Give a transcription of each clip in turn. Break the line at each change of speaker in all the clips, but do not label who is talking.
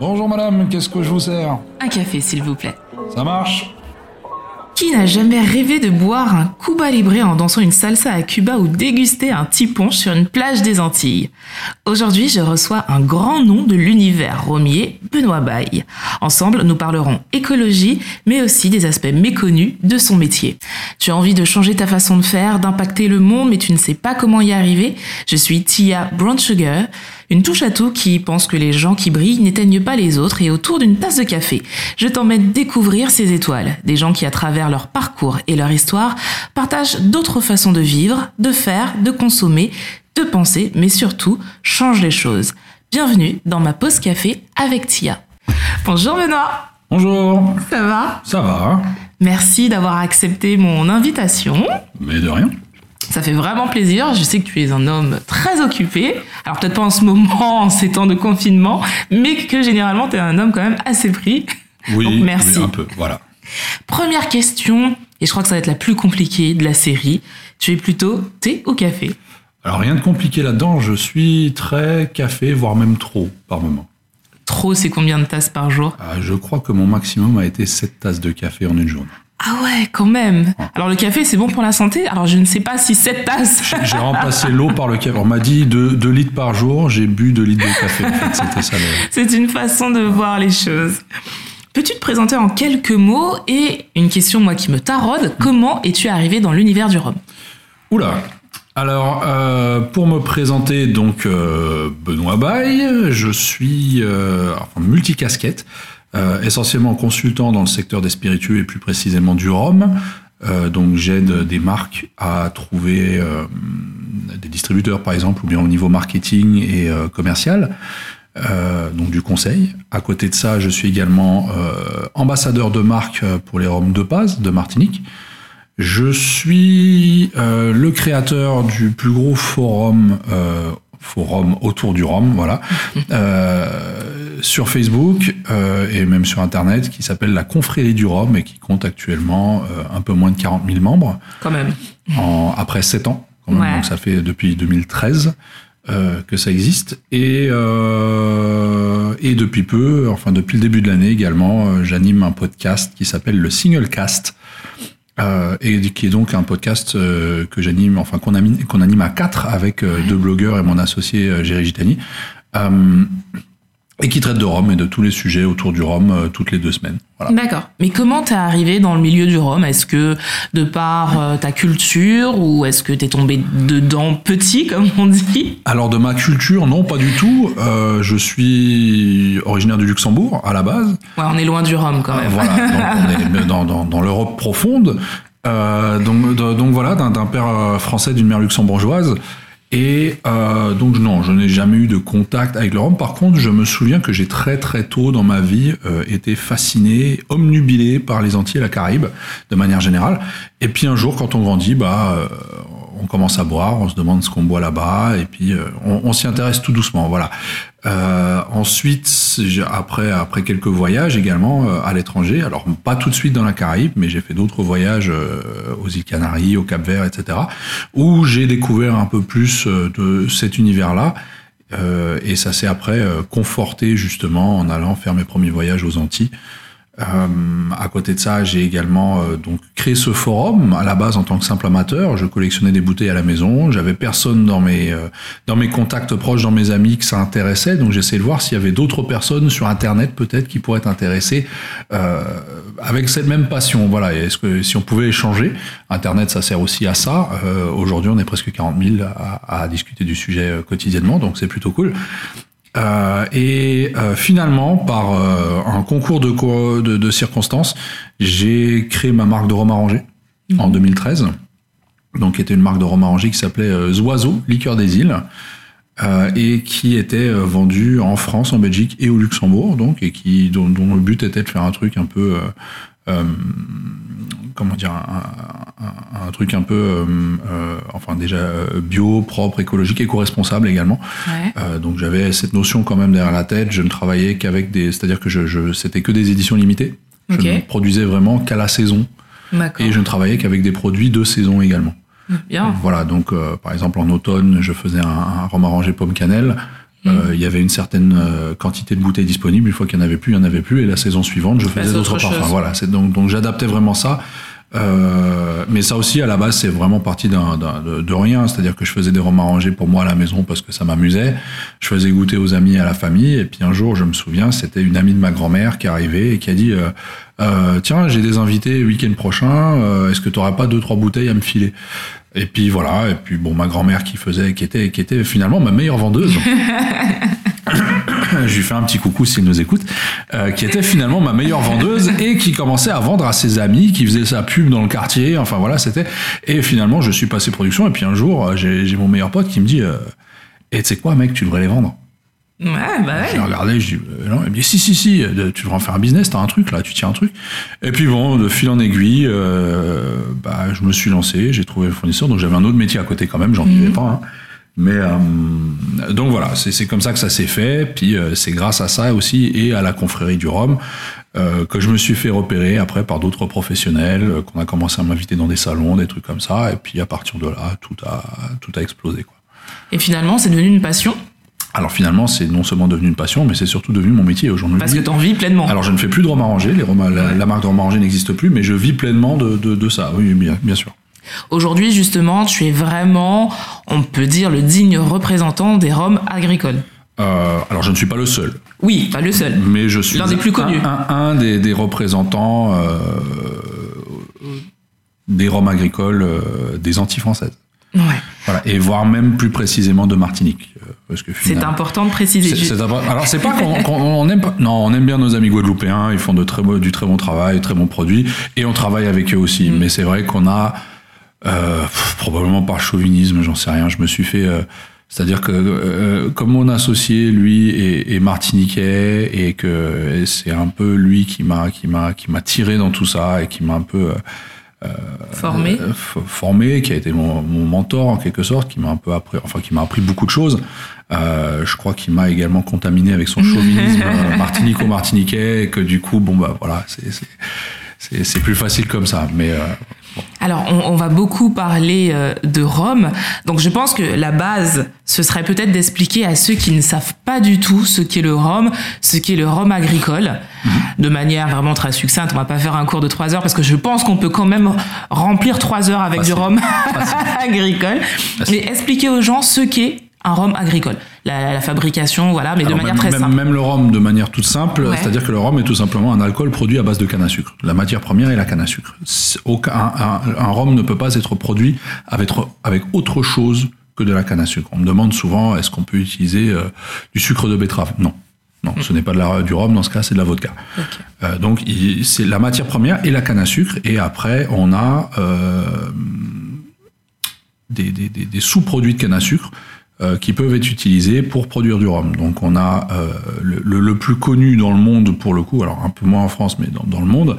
Bonjour madame, qu'est-ce que je vous sers
Un café, s'il vous plaît.
Ça marche
Qui n'a jamais rêvé de boire un Cuba Libre en dansant une salsa à Cuba ou déguster un tiponche sur une plage des Antilles? Aujourd'hui, je reçois un grand nom de l'univers romier, Benoît Baye. Ensemble, nous parlerons écologie, mais aussi des aspects méconnus de son métier. Tu as envie de changer ta façon de faire, d'impacter le monde, mais tu ne sais pas comment y arriver? Je suis Tia Brown Sugar, une touche à tout qui pense que les gens qui brillent n'éteignent pas les autres et autour d'une tasse de café, je t'emmène découvrir ces étoiles, des gens qui à travers leur parcours et leur histoire partagent d'autres façons de vivre, de faire, de consommer, de penser, mais surtout changent les choses. Bienvenue dans ma pause café avec Tia. Bonjour Benoît
Bonjour
Ça va?
Ça va
Merci d'avoir accepté mon invitation.
Mais de rien.
Ça fait vraiment plaisir. Je sais que tu es un homme très occupé. Alors peut-être pas en ce moment, en ces temps de confinement, mais que généralement tu es un homme quand même assez pris.
Oui,
Donc, merci.
oui, un peu, voilà.
Première question, et je crois que ça va être la plus compliquée de la série. Tu es plutôt thé ou café?
Alors rien de compliqué là-dedans, je suis très café, voire même trop par moment.
Trop, c'est combien de tasses par jour?
Ah, je crois que mon maximum a été 7 tasses de café en une journée.
Ah ouais, quand même. Alors le café, c'est bon pour la santé? Alors je ne sais pas si cette tasse.
J'ai- remplacé l'eau par le café. On m'a dit 2 litres par jour, j'ai bu 2 litres de café. En fait,
C'est une façon de voir les choses. Peux-tu te présenter en quelques mots et une question moi qui me taraude, comment es-tu arrivé dans l'univers du rhum?
Oula alors, euh, pour me présenter, donc euh, Benoît Baye, je suis euh, enfin, multicasquette, euh, essentiellement consultant dans le secteur des spiritueux et plus précisément du rhum. Euh, donc, j'aide des marques à trouver euh, des distributeurs, par exemple, ou bien au niveau marketing et euh, commercial. Euh, donc du conseil. À côté de ça, je suis également euh, ambassadeur de marque pour les rhums de Paz de Martinique. Je suis le créateur du plus gros forum, forum autour du rhum, voilà, euh, sur Facebook euh, et même sur Internet, qui s'appelle la Confrérie du rhum et qui compte actuellement euh, un peu moins de 40 000 membres
Quand même.
en, après 7 ans. quand même.
Ouais.
Donc ça fait depuis 2013 euh, que ça existe. Et, euh, et depuis peu, enfin depuis le début de l'année également, euh, j'anime un podcast qui s'appelle le Single Cast. Euh, et qui est donc un podcast euh, que j'anime, enfin qu'on anime, qu'on anime à quatre avec euh, deux blogueurs et mon associé Géry Gitani, et qui traite de Rome et de tous les sujets autour du Rhum euh, toutes les deux semaines. Voilà.
D'accord. Mais comment t'es arrivé dans le milieu du rhum Est-ce que de par euh, ta culture ou est-ce que t'es tombé dedans petit, comme on dit?
Alors de ma culture, non, pas du tout. Euh, je suis originaire du Luxembourg à la base.
Ouais, on est loin du rhum quand même.
Voilà, donc on est dans, dans, dans l'Europe profonde. Donc, de- donc voilà, d'un père français, d'une mère luxembourgeoise. Et euh, donc non, je n'ai jamais eu de contact avec le rhum. Par contre, je me souviens que j'ai très très tôt dans ma vie euh, été fasciné, omnubilé par les Antilles et la Caraïbe de manière générale. Et puis un jour, quand on grandit, bah euh, on commence à boire, on se demande ce qu'on boit là-bas, et puis euh, on, on s'y intéresse tout doucement. Voilà. Euh, ensuite, après après quelques voyages également euh, à l'étranger, alors pas tout de suite dans la Caraïbe, mais j'ai fait d'autres voyages euh, aux îles Canaries, au Cap-Vert, etc., où j'ai découvert un peu plus euh, de cet univers-là. Euh, et ça s'est après euh, conforté justement en allant faire mes premiers voyages aux Antilles. Euh, à côté de ça, j'ai également euh, donc créé ce forum à la base en tant que simple amateur. Je collectionnais des bouteilles à la maison. J'avais personne dans mes euh, dans mes contacts proches, dans mes amis que ça intéressait. Donc j'essayais de voir s'il y avait d'autres personnes sur Internet peut-être qui pourraient être intéressées avec cette même passion. Voilà. Est-ce que si on pouvait échanger, Internet ça sert aussi à ça. Aujourd'hui, on est presque 40 000 à, à discuter du sujet quotidiennement, donc c'est plutôt cool. Euh, et euh, finalement, par euh, un concours de, co- de, de circonstances, j'ai créé ma marque de rhum arrangé en 2013. Donc, qui était une marque de rhum arrangé qui s'appelait euh, Zoiseau, liqueur des îles, euh, et qui était vendue en France, en Belgique et au Luxembourg, donc, et qui dont, dont le but était de faire un truc un peu comment dire, un, un- un truc un peu, euh, euh, enfin déjà euh, bio, propre, écologique, éco-responsable également.
Ouais.
Euh, donc j'avais cette notion quand même derrière la tête. Je ne travaillais qu'avec des, c'est-à-dire que je, je c'était que des éditions limitées. Je ne produisais vraiment qu'à la saison et je ne travaillais qu'avec des produits de saison également.
Bien.
Voilà, donc euh, par exemple en automne, je faisais un, un rhum arrangé pomme cannelle. Euh, il y avait une certaine euh, quantité de bouteilles disponibles. Une fois qu'il n'y en avait plus, il n'y en avait plus. Et la saison suivante, je faisais d'autres parfums. Voilà, donc, donc j'adaptais vraiment ça. Euh, mais ça aussi, à la base, c'est vraiment parti de, de, rien. C'est-à-dire que je faisais des rhums arrangés pour moi à la maison parce que ça m'amusait. Je faisais goûter aux amis et à la famille. Et puis un jour, je me souviens, c'était une amie de ma grand-mère qui est arrivée et qui a dit euh, euh, Tiens, j'ai des invités week-end prochain. Euh, est-ce que tu n'aurais pas deux, trois bouteilles à me filer? Et puis voilà. Et puis bon, ma grand-mère qui faisait, qui était, qui était finalement ma meilleure vendeuse. je lui fais un petit coucou s'il nous écoute, euh, qui était finalement ma meilleure vendeuse et qui commençait à vendre à ses amis, qui faisait sa pub dans le quartier. Enfin voilà, c'était. Et finalement, je suis passé production. Et puis un jour, j'ai mon meilleur pote qui me dit, euh, et tu sais quoi, mec, tu devrais les vendre.
Ouais, bah ouais.
Je regardé, je dis, euh, non, il me dit, si, si, si, tu devrais en faire un business, t'as un truc là, tu tiens un truc. Et puis bon, de fil en aiguille, euh, bah, je me suis lancé, j'ai trouvé le fournisseur, donc j'avais un autre métier à côté quand même, j'en vivais pas. Hein. Mais euh, donc voilà, c'est comme ça que ça s'est fait. Puis euh, c'est grâce à ça aussi et à la confrérie du Rhum euh, que je me suis fait repérer après par d'autres professionnels, euh, qu'on a commencé à m'inviter dans des salons, des trucs comme ça. Et puis à partir de là, tout a tout a explosé quoi.
Et finalement, c'est devenu une passion?
Alors finalement, c'est non seulement devenu une passion, mais c'est surtout devenu mon métier aujourd'hui.
Parce que tu en vis pleinement.
Alors je ne fais plus de rhum arrangé, les la, la, marque de rhum arrangé n'existe plus, mais je vis pleinement de, de, de ça, oui, bien, bien sûr.
Aujourd'hui, justement, tu es vraiment, on peut dire, le digne représentant des rhums agricoles.
Euh, alors, je ne suis pas le seul.
Oui, pas le seul.
Mais je suis
l'un des plus connus.
Un, un, un des, des, représentants euh, des rhums agricoles euh, des Antilles françaises.
Ouais.
Voilà, et voire même plus précisément de Martinique. euh, Parce que
C'est important de préciser.
c'est- c'est important. Alors c'est pas qu'on qu'on- on aime pas, non, on aime bien nos amis guadeloupéens, ils font de très beau, du très bon travail, très bons produits, et on travaille avec eux aussi.
Mm.
Mais c'est vrai qu'on a euh, pff, probablement par chauvinisme, j'en sais rien. Je me suis fait, euh, c'est-à-dire que euh, comme mon associé lui est, est martiniquais et que et c'est un peu lui qui m'a qui m'a qui m'a tiré dans tout ça et qui m'a un peu
Formé.
euh, formé, qui a été mon, mon mentor en quelque sorte, qui m'a un peu appris, enfin qui m'a appris beaucoup de choses. Euh, je crois qu'il m'a également contaminé avec son chauvinisme euh, martinico-martiniquais, et que du coup, bon bah voilà, c'est c'est c'est c'est plus facile comme ça. Mais euh,
Alors, on, on va beaucoup parler euh, de Rome. Donc, je pense que la base, ce serait peut-être d'expliquer à ceux qui ne savent pas du tout ce qu'est le Rhum, ce qu'est le Rhum agricole, de manière vraiment très succincte. On va pas faire un cours de trois heures parce que je pense qu'on peut quand même remplir trois heures avec
Facile.
du Rhum agricole.
Facile.
Mais expliquer aux gens ce qu'est un Rhum agricole, la, la fabrication, voilà, mais
alors,
de manière
même,
très simple.
même le rhum de manière toute simple,
Ouais.
c'est-à-dire que le rhum est tout simplement un alcool produit à base de canne à sucre. La matière première est la canne à sucre. Aucun, un, un, un rhum ne peut pas être produit avec, avec autre chose que de la canne à sucre. On me demande souvent est-ce qu'on peut utiliser euh, du sucre de betterave? Non. Non, ce n'est pas de la, du rhum, dans ce cas, c'est de la vodka. Euh, donc, c'est la matière première et la canne à sucre. Et après, on a euh, des, des- des- des sous-produits de canne à sucre qui peuvent être utilisés pour produire du rhum. Donc, on a euh, le, le- le plus connu dans le monde, pour le coup, alors un peu moins en France, mais dans, dans le monde,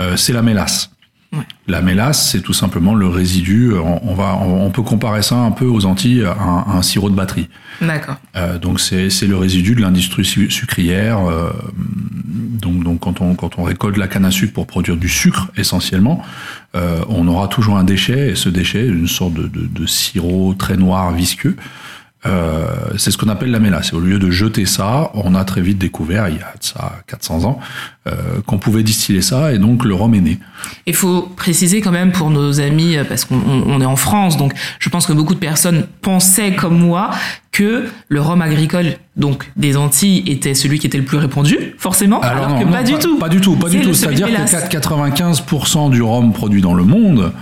euh, c'est la mélasse.
Ouais.
La mélasse, c'est tout simplement le résidu. On, on va, on, on peut comparer ça un peu aux Antilles à un, à un sirop de batterie.
D'accord.
Euh, donc c'est c'est le résidu de l'industrie su- sucrière. euh, donc donc quand on quand on récolte la canne à sucre pour produire du sucre essentiellement, euh, on aura toujours un déchet et ce déchet, une sorte de, de, de sirop très noir visqueux. Euh, c'est ce qu'on appelle la mélasse. Au lieu de jeter ça, on a très vite découvert, il y a ça 400 ans, euh, qu'on pouvait distiller ça et donc le rhum est né.
Il faut préciser quand même pour nos amis, euh, parce qu'on on- on est en France, donc je pense que beaucoup de personnes pensaient comme moi que le rhum agricole, donc des Antilles, était celui qui était le plus répandu, forcément, alors,
non,
que
non,
pas, du tout.
Pas du tout, pas du tout. C'est-à-dire que 95% du rhum produit dans le monde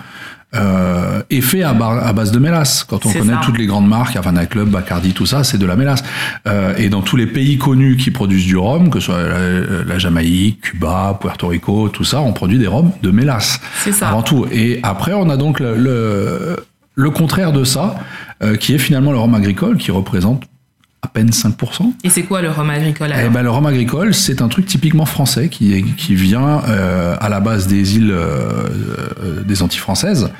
euh, est fait à, bar- à base de mélasse. Quand on connaît
ça.
toutes les grandes marques, Havana Club, Bacardi, tout ça, c'est de la mélasse. Euh, et dans tous les pays connus qui produisent du rhum, que ce soit la, la Jamaïque, Cuba, Puerto Rico, tout ça, on produit des rhums de mélasse.
C'est ça.
Avant tout. Et après, on a donc le, le, le contraire de ça, euh, qui est finalement le rhum agricole, qui représente à peine 5%.
Et c'est quoi le rhum agricole
Eh ben, le rhum agricole, c'est un truc typiquement français qui, qui vient euh, à la base des îles euh, euh, des Antilles françaises,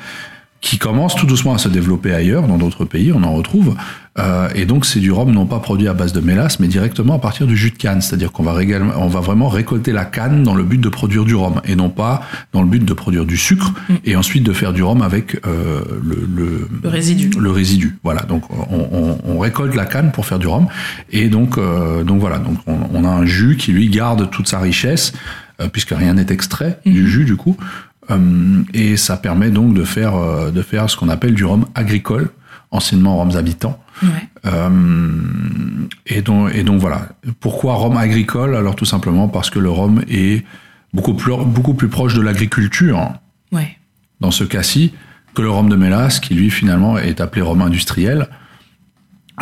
qui commence tout doucement à se développer ailleurs, dans d'autres pays, on en retrouve. Euh, et donc c'est du rhum non pas produit à base de mélasse, mais directement à partir du jus de canne. C'est-à-dire qu'on va, on va vraiment récolter la canne dans le but de produire du rhum et non pas dans le but de produire du sucre mm. et ensuite de faire du rhum avec euh, le, le,
le, résidu.
Le résidu. Voilà. Donc on, on, on, récolte la canne pour faire du rhum et donc euh, donc voilà. Donc on, on, a un jus qui lui garde toute sa richesse euh, puisque rien n'est extrait du mm. jus du coup. Euh, et ça permet donc de faire de faire ce qu'on appelle du rhum agricole, anciennement rhums habitants. Ouais. Euh, et, donc, et donc voilà. Pourquoi rhum agricole? Alors tout simplement parce que le rhum est beaucoup plus, beaucoup plus proche de l'agriculture,
ouais.
dans ce cas-ci, que le rhum de mélasse, qui lui finalement est appelé rhum industriel,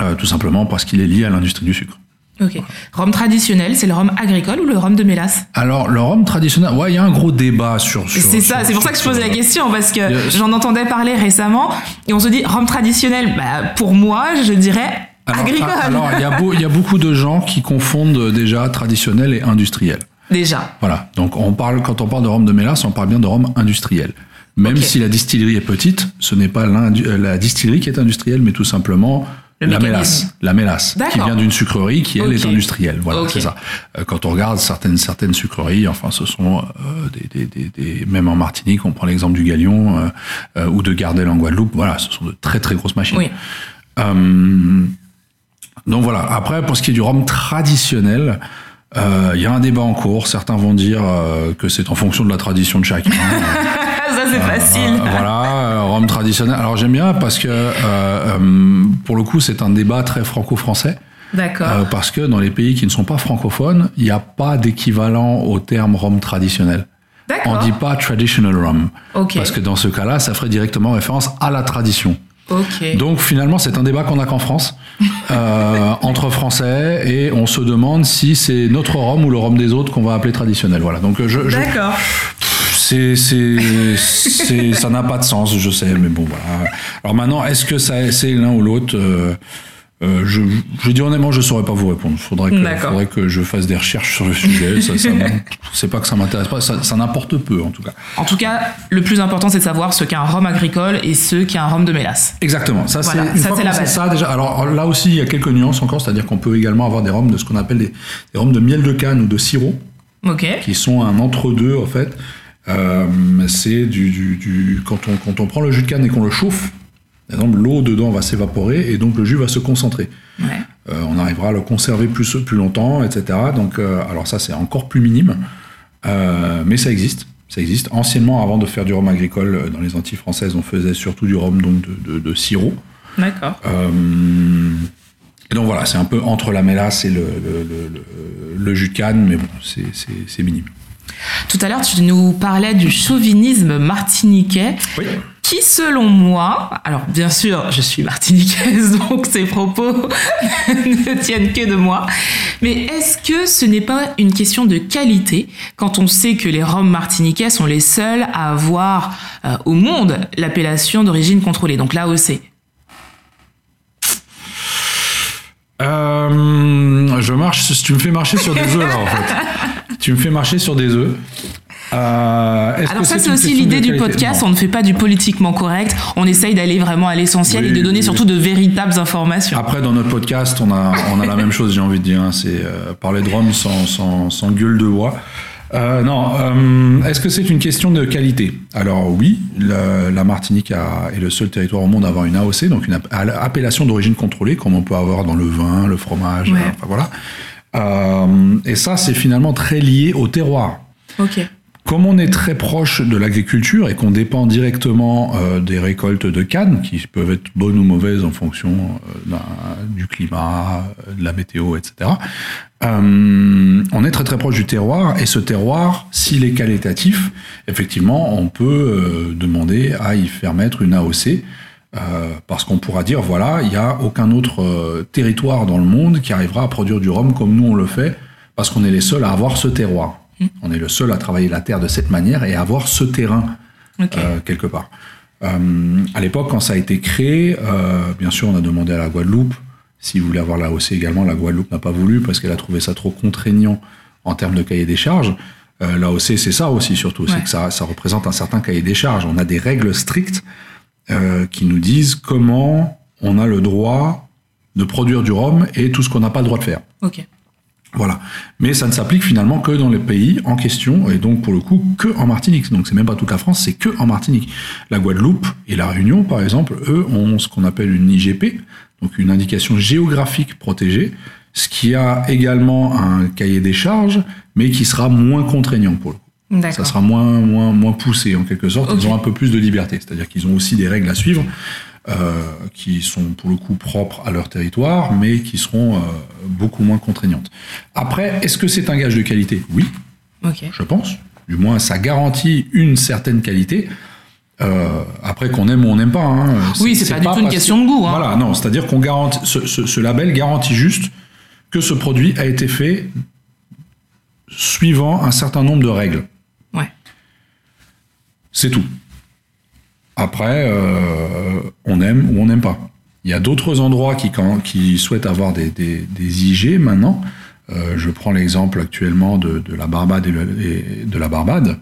euh, tout simplement parce qu'il est lié à l'industrie du sucre.
Ok. Rhum traditionnel, c'est le rhum agricole ou le rhum de mélasse
Alors, le rhum traditionnel, ouais, il y a un gros débat sur. sur
c'est ça, c'est pour ça que je posais la question, parce que j'en entendais parler récemment, et on se dit, rhum traditionnel, bah, pour moi, je dirais agricole.
Alors, il y, y, a beaucoup de gens qui confondent déjà traditionnel et industriel.
Déjà.
Voilà. Donc, on parle, quand on parle de rhum de mélasse, on parle bien de rhum industriel. Même okay. si la distillerie est petite, ce n'est pas la distillerie qui est industrielle, mais tout simplement la mélasse, la mélasse, qui vient d'une sucrerie qui elle okay. est industrielle. Voilà, okay. c'est ça. Euh, quand on regarde certaines certaines sucreries, enfin, ce sont euh, des, des, des, même en Martinique, on prend l'exemple du Galion euh, euh, ou de Gardel en Guadeloupe. Voilà, ce sont de très très grosses machines.
Oui.
Euh, donc voilà. Après, pour ce qui est du rhum traditionnel, il y a un débat en cours. Certains vont dire que c'est en fonction de la tradition de chacun.
c'est facile.
Euh, voilà, rhum traditionnel. Alors j'aime bien parce que euh, pour le coup c'est un débat très franco-français.
D'accord.
Euh, parce que dans les pays qui ne sont pas francophones, il n'y a pas d'équivalent au terme rhum traditionnel. On dit pas traditional rum.
Okay.
Parce que dans ce cas-là, ça ferait directement référence à la tradition.
Okay.
Donc finalement, c'est un débat qu'on a qu'en France, euh, entre Français, et on se demande si c'est notre rhum ou le rhum des autres qu'on va appeler traditionnel. Voilà. Donc je. je
D'accord
c'est, c'est, ça n'a pas de sens, je sais, mais bon, voilà. Alors maintenant, est-ce que ça, c'est l'un ou l'autre euh, euh, je, je dis honnêtement, je saurais pas vous répondre. Faudrait que, faudrait que je fasse des recherches sur le sujet. ça, ça c'est pas que ça m'intéresse pas, ça, ça n'importe peu en tout cas.
En tout cas, le plus important, c'est de savoir ce qu'est un rhum agricole et ce qu'est un rhum de mélasse.
Exactement. Ça,
Voilà,
c'est,
la base.
ça déjà. Alors là aussi, il y a quelques nuances encore, c'est-à-dire qu'on peut également avoir des rhums de ce qu'on appelle des, des rhums de miel de canne ou de sirop,
Ok.
qui sont un entre-deux en fait. Euh, c'est du, du, du quand on quand on prend le jus de canne et qu'on le chauffe, l'eau dedans va s'évaporer et donc le jus va se concentrer.
Ouais.
Euh, on arrivera à le conserver plus plus longtemps, etc. Donc, euh, alors ça c'est encore plus minime, mais ça existe. Ça existe. Anciennement, avant de faire du rhum agricole dans les Antilles françaises, on faisait surtout du rhum donc de, de, de sirop.
D'accord.
Et donc voilà, c'est un peu entre la mélasse et le, le, le, le jus de canne, mais bon, c'est minime.
Tout à l'heure, tu nous parlais du chauvinisme martiniquais.
Oui.
Qui, selon moi, alors bien sûr, je suis martiniquaise, donc ces propos ne tiennent que de moi, mais est-ce que ce n'est pas une question de qualité quand on sait que les rhums martiniquais sont les seuls à avoir euh, au monde l'appellation d'origine contrôlée, donc l'AOC
Euh, je marche, tu me fais marcher sur des œufs là en fait. Tu me fais marcher sur des œufs. Euh,
Alors ça c'est aussi l'idée du podcast, non. on ne fait pas du politiquement correct, on essaye d'aller vraiment à l'essentiel
oui,
et de donner
oui.
surtout de véritables informations.
Après dans notre podcast on a, on a la même chose j'ai envie de dire, hein, c'est euh, parler de Rome sans, sans, sans gueule de bois. Euh, non, est-ce que c'est une question de qualité? Alors oui, la, la Martinique a, est le seul territoire au monde à avoir une AOC, donc une appellation d'origine contrôlée, comme on peut avoir dans le vin, le fromage,
ouais.
enfin voilà. Euh, et ça, c'est finalement très lié au terroir.
Ok.
Comme on est très proche de l'agriculture et qu'on dépend directement euh, des récoltes de canne, qui peuvent être bonnes ou mauvaises en fonction euh, du climat, de la météo, etc., euh, on est très très proche du terroir et ce terroir, s'il est qualitatif, effectivement, on peut demander à y faire mettre une AOC. Euh, parce qu'on pourra dire voilà, il n'y a aucun autre euh, territoire dans le monde qui arrivera à produire du rhum comme nous on le fait, parce qu'on est les seuls à avoir ce terroir. Mmh. On est le seul à travailler la terre de cette manière et à avoir ce terrain
okay.
euh, quelque part. à l'époque, quand ça a été créé, bien sûr, on a demandé à la Guadeloupe s'ils voulaient avoir la OC également. La Guadeloupe n'a pas voulu parce qu'elle a trouvé ça trop contraignant en termes de cahier des charges. La OC, c'est ça aussi surtout, ouais. c'est que ça, ça représente un certain cahier des charges. On a des règles strictes euh, qui nous disent comment on a le droit de produire du rhum et tout ce qu'on n'a pas le droit de faire.
Ok.
Voilà. Mais ça ne s'applique finalement que dans les pays en question, et donc pour le coup que en Martinique. Donc c'est même pas toute la France, c'est que en Martinique. La Guadeloupe et la Réunion, par exemple, eux ont ce qu'on appelle une IGP, donc une indication géographique protégée, ce qui a également un cahier des charges, mais qui sera moins contraignant pour coup. Ça sera moins, moins, moins poussé en quelque sorte. Ils ont un peu plus de liberté, c'est-à-dire qu'ils ont aussi des règles à suivre. euh, qui sont pour le coup propres à leur territoire, mais qui seront euh, beaucoup moins contraignantes. Après, est-ce que c'est un gage de qualité? Oui, je pense. Du moins, ça garantit une certaine qualité. Euh, après, qu'on aime ou on n'aime pas. hein.
Oui, c'est pas du tout une question de goût, hein.
Voilà, non, c'est-à-dire qu'on garantit. Ce, ce- ce label garantit juste que ce produit a été fait suivant un certain nombre de règles. C'est tout. Après, euh, on aime ou on n'aime pas. Il y a d'autres endroits qui, quand- qui souhaitent avoir des, des- des IG maintenant. Euh, je prends l'exemple actuellement de, de la Barbade et, le- et de la Barbade,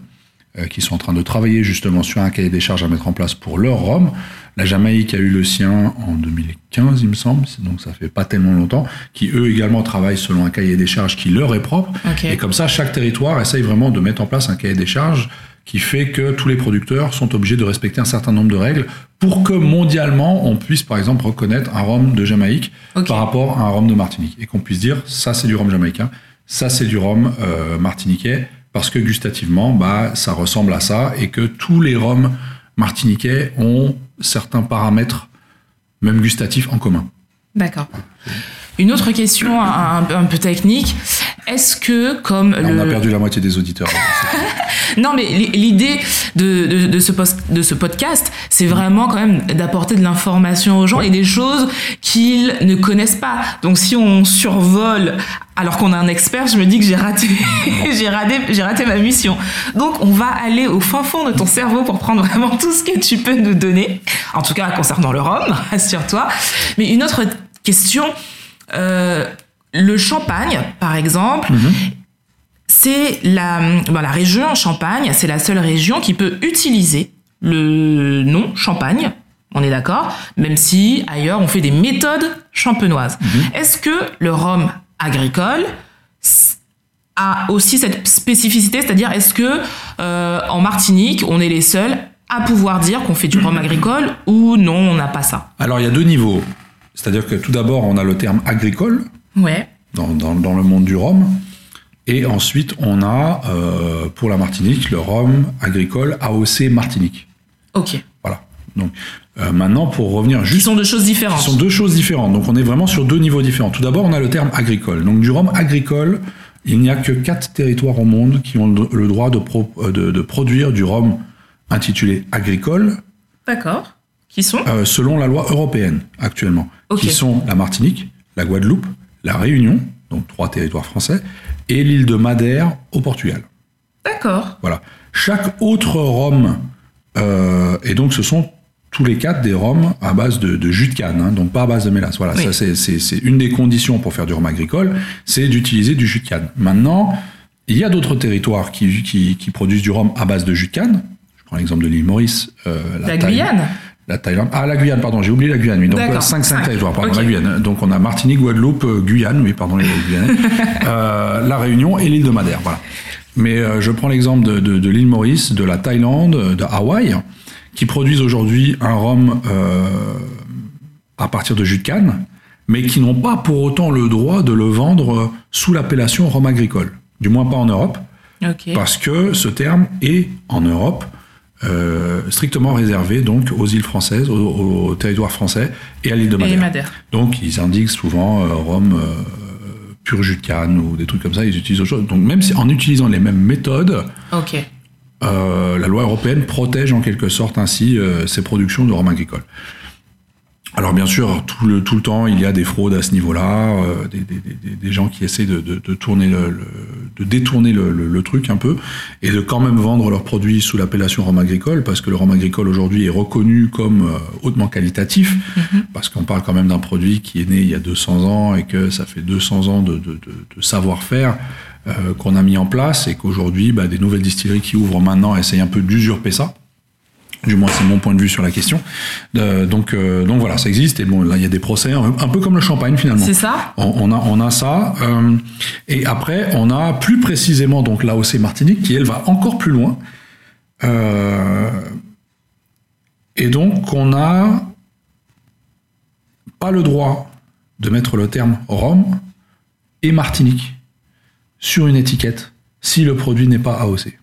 euh, qui sont en train de travailler justement sur un cahier des charges à mettre en place pour leur rhum. La Jamaïque a eu le sien en 2015, il me semble, donc ça fait pas tellement longtemps, qui eux également travaillent selon un cahier des charges qui leur est propre. Et comme ça, chaque territoire essaye vraiment de mettre en place un cahier des charges qui fait que tous les producteurs sont obligés de respecter un certain nombre de règles pour que mondialement on puisse par exemple reconnaître un rhum de Jamaïque par rapport à un rhum de Martinique et qu'on puisse dire ça c'est du rhum jamaïcain, ça c'est du rhum euh, martiniquais parce que gustativement bah ça ressemble à ça et que tous les rhums martiniquais ont certains paramètres même gustatifs en commun.
D'accord. Une autre question un peu technique. Est-ce que, comme
On a perdu la moitié des auditeurs.
Non, mais li- l'idée de, de, de ce post- de ce podcast, c'est vraiment quand même d'apporter de l'information aux gens et des choses qu'ils ne connaissent pas. Donc, si on survole alors qu'on a un expert, je me dis que j'ai raté, j'ai raté, j'ai raté ma mission. Donc, on va aller au fin fond de ton cerveau pour prendre vraiment tout ce que tu peux nous donner. En tout cas, concernant le rhum, rassure-toi. Mais une autre question, euh, le champagne, par exemple, c'est la, bon, la région Champagne, c'est la seule région qui peut utiliser le nom Champagne. On est d'accord, même si ailleurs on fait des méthodes champenoises. Est-ce que le rhum agricole a aussi cette spécificité, c'est-à-dire est-ce que euh, en Martinique on est les seuls à pouvoir dire qu'on fait du rhum agricole ou non, on n'a pas ça?
Alors il y a deux niveaux. C'est-à-dire que tout d'abord on a le terme agricole
Ouais.
dans, dans- dans le monde du rhum. Et ensuite, on a, euh, pour la Martinique, le rhum agricole AOC Martinique.
Ok.
Voilà. Donc, euh, maintenant, pour revenir juste
sont deux choses
Ce
différentes.
sont deux choses différentes. Donc on est vraiment sur deux niveaux différents. Tout d'abord, on a le terme agricole. Donc du rhum agricole, il n'y a que quatre territoires au monde qui ont le droit de, pro- euh, de- de produire du rhum intitulé agricole
D'accord. Qui sont?
euh, selon la loi européenne actuellement, qui sont la Martinique, la Guadeloupe, la Réunion, donc trois territoires français, et l'île de Madère au Portugal.
D'accord.
Voilà. Chaque autre rhum, euh, et donc ce sont tous les quatre des rhums à base de, de jus de canne, hein, donc pas à base de mélasse. Voilà,
Oui.
ça c'est- une des conditions pour faire du rhum agricole, c'est d'utiliser du jus de canne. Maintenant, il y a d'autres territoires qui, qui, qui produisent du rhum à base de jus de canne. Je prends l'exemple de l'île Maurice, euh,
La
Thaï-
Guyane
la Thaïlande. Ah, la Guyane, pardon, j'ai oublié la Guyane. Oui. Donc,
D'accord.
euh, 5, 5
Cinq.
territoires, pardon, la Guyane. Donc, on a Martinique, Guadeloupe, euh, Guyane, oui, pardon, les Guyanais, euh, la Réunion et l'île de Madère, voilà. Mais euh, je prends l'exemple de, de, de l'île Maurice, de la Thaïlande, de Hawaï, qui produisent aujourd'hui un rhum euh, à partir de jus de canne, mais qui n'ont pas pour autant le droit de le vendre sous l'appellation rhum agricole. Du moins pas en Europe parce que ce terme est en Europe euh, strictement réservé donc aux îles françaises, au, au territoire français et à l'île de
Et
Madère. Donc ils indiquent souvent euh, rhum euh, pur ou des trucs comme ça. Ils utilisent autre chose. Donc même si en utilisant les mêmes méthodes, euh, la loi européenne protège en quelque sorte ainsi ces productions de rhum agricole. Alors bien sûr, tout le, tout le temps, il y a des fraudes à ce niveau-là, euh, des, des, des, des gens qui essaient de, de, de tourner le, le- de détourner le, le- le truc un peu et de quand même vendre leurs produits sous l'appellation rhum agricole, parce que le rhum agricole aujourd'hui est reconnu comme euh, hautement qualitatif, parce qu'on parle quand même d'un produit qui est né il y a 200 ans et que ça fait 200 ans de, de, de, de savoir-faire euh, qu'on a mis en place et qu'aujourd'hui, bah, des nouvelles distilleries qui ouvrent maintenant essayent un peu d'usurper ça Du moins, c'est mon point de vue sur la question. Euh, donc, euh, donc voilà, ça existe. Et bon, là, il y a des procès, un, peu comme le champagne finalement.
C'est ça.
On, on, a, on a ça. Euh, et après, on a plus précisément donc l'AOC Martinique qui elle va encore plus loin. Et donc, on n'a pas le droit de mettre le terme Rome et Martinique sur une étiquette si le produit n'est pas AOC.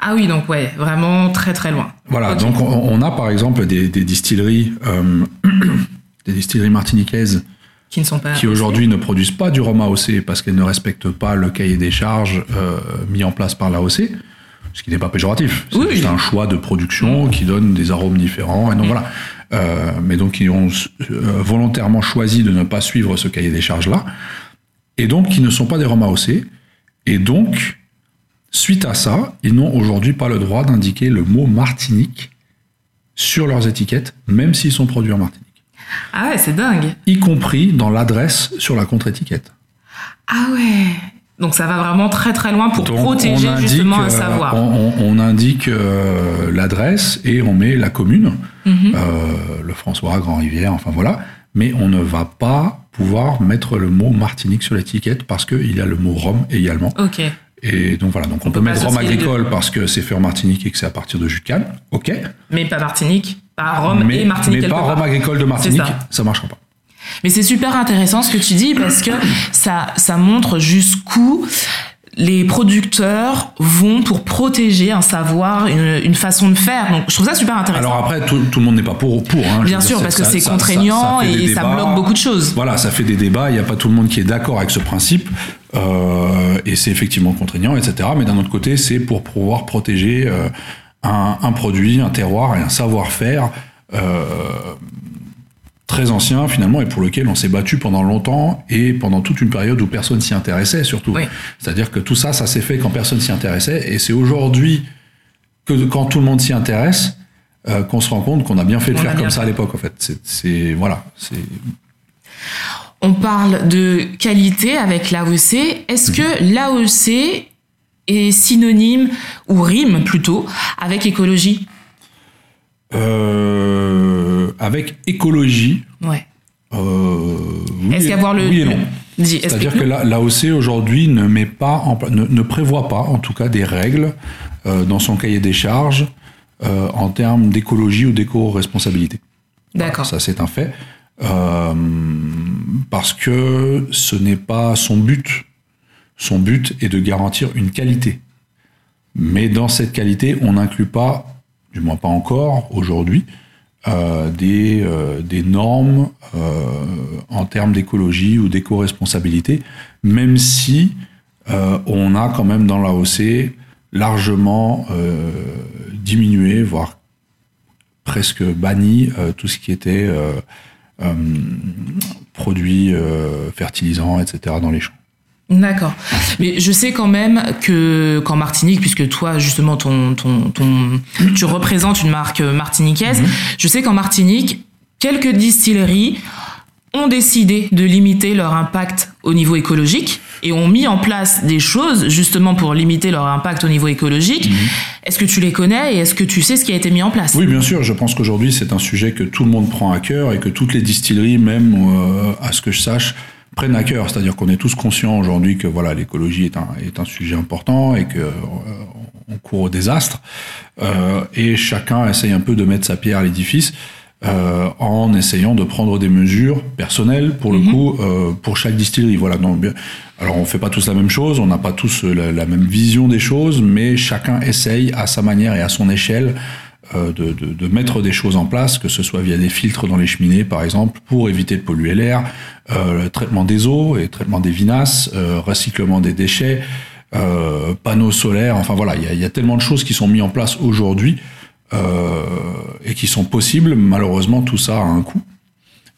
Ah oui, donc ouais, vraiment très très loin.
Voilà, donc on, a par exemple des, distilleries, euh, des distilleries martiniquaises
qui ne sont pas
qui aujourd'hui ne produisent pas du rhum AOC parce qu'elles ne respectent pas le cahier des charges euh, mis en place par l'AOC, ce qui n'est pas péjoratif. C'est un choix de production qui donne des arômes différents. Et donc voilà. Euh, mais donc ils ont volontairement choisi de ne pas suivre ce cahier des charges là, et donc qui ne sont pas des rhum AOC. Et donc Suite à ça, ils n'ont aujourd'hui pas le droit d'indiquer le mot Martinique sur leurs étiquettes, même s'ils sont produits en Martinique.
Ah ouais, c'est dingue.
Y compris dans l'adresse sur la contre-étiquette.
Ah ouais. Donc ça va vraiment très très loin pour protéger justement un euh, savoir.
On, indique euh, l'adresse et on met la commune, mhm. euh, le François, Grand-Rivière, enfin voilà. Mais on ne va pas pouvoir mettre le mot Martinique sur l'étiquette parce qu'il y a le mot Rome également.
Ok.
Et donc voilà, donc on, peut, mettre Rome agricole parce que c'est fait en Martinique et que c'est à partir de jus de canne, ok.
Mais pas Martinique, pas Rome et Martinique.
Mais pas Rome agricole de Martinique, ça. ça marchera pas.
Mais c'est super intéressant ce que tu dis parce que ça, ça montre jusqu'où les producteurs vont pour protéger un savoir, une, façon de faire. Donc, je trouve ça super intéressant.
Alors après, tout, le monde n'est pas pour. pour hein,
Bien sûr, parce que c'est contraignant et ça bloque beaucoup de choses.
Voilà, ça fait des débats. Il n'y a pas tout le monde qui est d'accord avec ce principe. Euh, et c'est effectivement contraignant, etc. Mais d'un autre côté, c'est pour pouvoir protéger euh, un, un, produit, un terroir et un savoir-faire. Euh, très ancien finalement et pour lequel on s'est battu pendant longtemps et pendant toute une période où personne s'y intéressait surtout. C'est-à-dire que tout ça, ça s'est fait quand personne s'y intéressait et c'est aujourd'hui que quand tout le monde s'y intéresse euh, qu'on se rend compte qu'on a bien fait de faire comme ça à l'époque en fait. C'est voilà,
on parle de qualité avec l'AOC. Est-ce que mhm. l'AOC est synonyme ou rime plutôt avec écologie?
Euh, avec écologie.
Ouais.
Euh,
Est-ce qu'avoir le.
Oui et non. C'est-à-dire que l'AOC aujourd'hui ne met pas, ne, prévoit pas, en tout cas, des règles euh, dans son cahier des charges en termes d'écologie ou d'éco-responsabilité.
D'accord.
ça, c'est un fait. parce que ce n'est pas son but. Son but est de garantir une qualité. Mais dans cette qualité, on n'inclut pas du moins pas encore aujourd'hui, euh, des, euh, des, normes euh, en termes d'écologie ou d'éco-responsabilité, même si on a quand même dans l'AOC largement diminué, voire presque banni tout ce qui était produits fertilisants, etc. dans les champs.
D'accord. Mais je sais quand même que qu'en Martinique, puisque toi justement ton, ton, ton tu représentes une marque martiniquaise, mhm. je sais qu'en Martinique, quelques distilleries ont décidé de limiter leur impact au niveau écologique et ont mis en place des choses justement pour limiter leur impact au niveau écologique. Mhm. Est-ce que tu les connais et est-ce que tu sais ce qui a été mis en place?
Oui, bien sûr. Je pense qu'aujourd'hui, c'est un sujet que tout le monde prend à cœur et que toutes les distilleries, même euh, à ce que je sache, prennent à cœur. C'est-à-dire qu'on est tous conscients aujourd'hui que voilà l'écologie est un, est un sujet important et que euh, on court au désastre. Euh, et chacun essaye un peu de mettre sa pierre à l'édifice. Euh, en essayant de prendre des mesures personnelles pour le mhm. coup euh, pour chaque distillerie. Voilà. Donc, alors on fait pas tous la même chose, on n'a pas tous la, la, même vision des choses, mais chacun essaye à sa manière et à son échelle de, de, de, mettre des choses en place, que ce soit via des filtres dans les cheminées, par exemple, pour éviter de polluer l'air, euh, le traitement des eaux et traitement des vinasses, euh, recyclement des déchets, euh, panneaux solaires. Enfin voilà, il y a, y a, tellement de choses qui sont mises en place aujourd'hui euh, et qui sont possibles. Malheureusement, tout ça a un coût.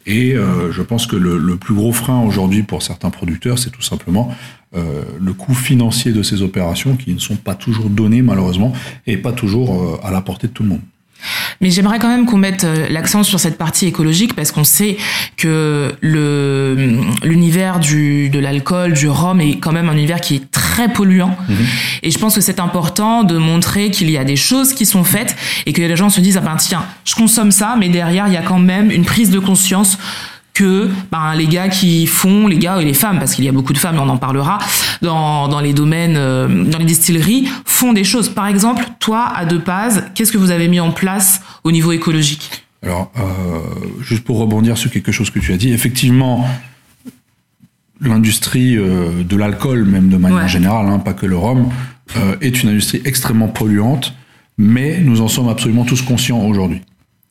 Et euh, je pense que le, plus gros frein aujourd'hui pour certains producteurs, c'est tout simplement euh, le coût financier de ces opérations qui ne sont pas toujours données malheureusement et pas toujours euh, à la portée de tout le monde.
Mais j'aimerais quand même qu'on mette euh, l'accent sur cette partie écologique parce qu'on sait que le l'univers du de l'alcool, du rhum est quand même un univers qui est très polluant. Mhm. Et je pense que c'est important de montrer qu'il y a des choses qui sont faites et que les gens se disent ah ben tiens, je consomme ça, mais derrière il y a quand même une prise de conscience que ben, les gars qui font, les gars et les femmes, parce qu'il y a beaucoup de femmes, on en parlera, dans, dans les domaines, euh, dans les distilleries, font des choses. Par exemple, toi, à Deux Paz, qu'est-ce que vous avez mis en place au niveau écologique?
Alors, euh, juste pour rebondir sur quelque chose que tu as dit, effectivement, l'industrie euh, de l'alcool, même de manière générale, hein, pas que le rhum, est une industrie extrêmement polluante, mais nous en sommes absolument tous conscients aujourd'hui.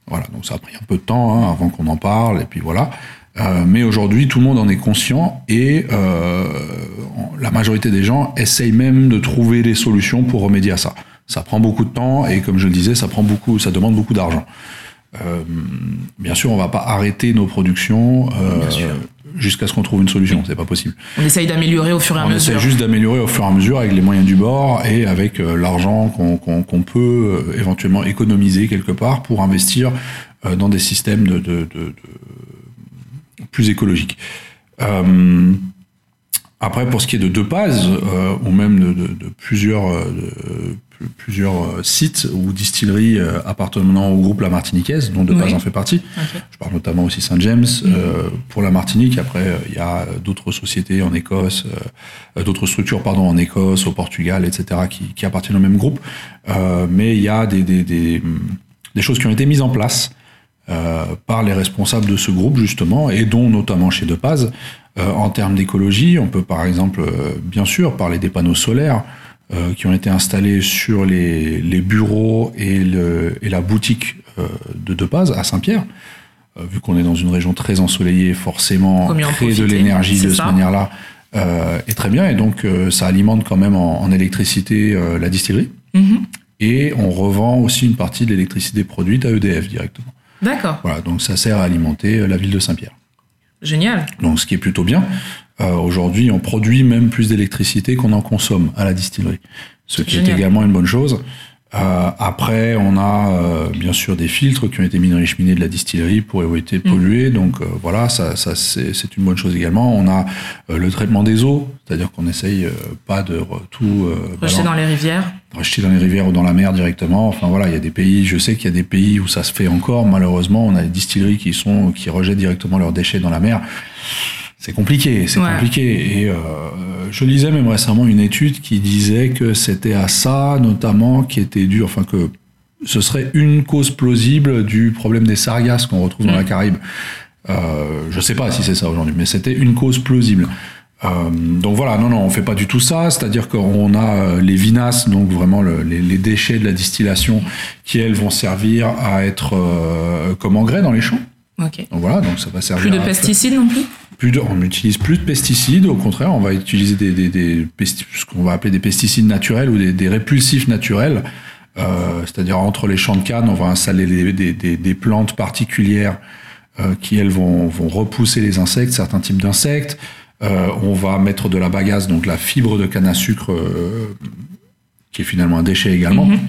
Voilà, donc ça a pris un peu de temps hein, avant qu'on en parle, et puis voilà. Euh, mais aujourd'hui, tout le monde en est conscient et euh, la majorité des gens essayent même de trouver des solutions pour remédier à ça. Ça prend beaucoup de temps et comme je le disais, ça prend beaucoup, ça demande beaucoup d'argent. Euh, bien sûr, on va pas arrêter nos productions euh, jusqu'à ce qu'on trouve une solution. C'est pas possible.
On essaye d'améliorer au fur et à mesure.
On essaye juste d'améliorer au fur et à mesure avec les moyens du bord et avec euh, l'argent qu'on peut euh, éventuellement économiser quelque part pour investir euh, dans des systèmes de, de, de, de plus écologiques. après, pour ce qui est de deux pages, ou même de, plusieurs plusieurs euh, sites ou distilleries euh, appartenant au groupe La Martiniquaise, dont De Paz en fait partie. Je parle notamment aussi Saint James mhm. euh, pour la Martinique. Après, il y a d'autres sociétés en Écosse, d'autres structures pardon en Écosse, au Portugal, etc. qui, qui appartiennent au même groupe. mais il y a des, des, des, des, choses qui ont été mises en place par les responsables de ce groupe justement, et dont notamment chez De Paz. en termes d'écologie, on peut par exemple, bien sûr, parler des panneaux solaires. Euh, qui ont été installés sur les, les bureaux et, le, et, la boutique euh, de De Paz à Saint-Pierre. Euh, vu qu'on est dans une région très ensoleillée, forcément, créer de l'énergie de cette manière-là est très bien. Et donc, ça alimente quand même en, en électricité la distillerie. Mm-hmm. Et on revend aussi une partie de l'électricité produite à EDF directement.
D'accord.
Voilà, donc ça sert à alimenter la ville de Saint-Pierre.
Génial.
Donc, ce qui est plutôt bien. Euh, aujourd'hui, on produit même plus d'électricité qu'on en consomme à la distillerie, ce qui est également une bonne chose. Euh, après, on a euh, bien sûr des filtres qui ont été mis dans les cheminées de la distillerie pour éviter de mm. polluer. Donc euh, voilà, ça, ça c'est une bonne chose également. On a euh, le traitement des eaux, c'est-à-dire qu'on essaye pas de tout
rejeter dans les rivières,
rejeter dans les rivières ou dans la mer directement. Enfin voilà, il y a des pays, je sais qu'il y a des pays où ça se fait encore. Malheureusement, on a des distilleries qui sont qui rejettent directement leurs déchets dans la mer. C'est compliqué, c'est compliqué. Et euh, je lisais même récemment une étude qui disait que c'était à ça, notamment, qui était dû, enfin que ce serait une cause plausible du problème des sargasses qu'on retrouve dans la mm. Caraïbe. Euh, je sais pas si c'est ça aujourd'hui, mais c'était une cause plausible. Euh, donc voilà, non, non, on fait pas du tout ça. C'est-à-dire qu'on a euh, les vinasses, donc vraiment le, les, les, déchets de la distillation, qui elles vont servir à être comme engrais dans les champs.
Donc
voilà, donc ça va servir.
Plus de pesticides non plus?
Plus de, On n'utilise plus de pesticides, au contraire, on va utiliser des, des, des ce qu'on va appeler des pesticides naturels ou des, des répulsifs naturels. Euh, C'est-à-dire entre les champs de canne, on va installer des, des plantes particulières euh, qui, elles, vont, vont repousser les insectes, certains types d'insectes. Euh, on va mettre de la bagasse, donc la fibre de canne à sucre, qui est finalement un déchet également. Mm-hmm.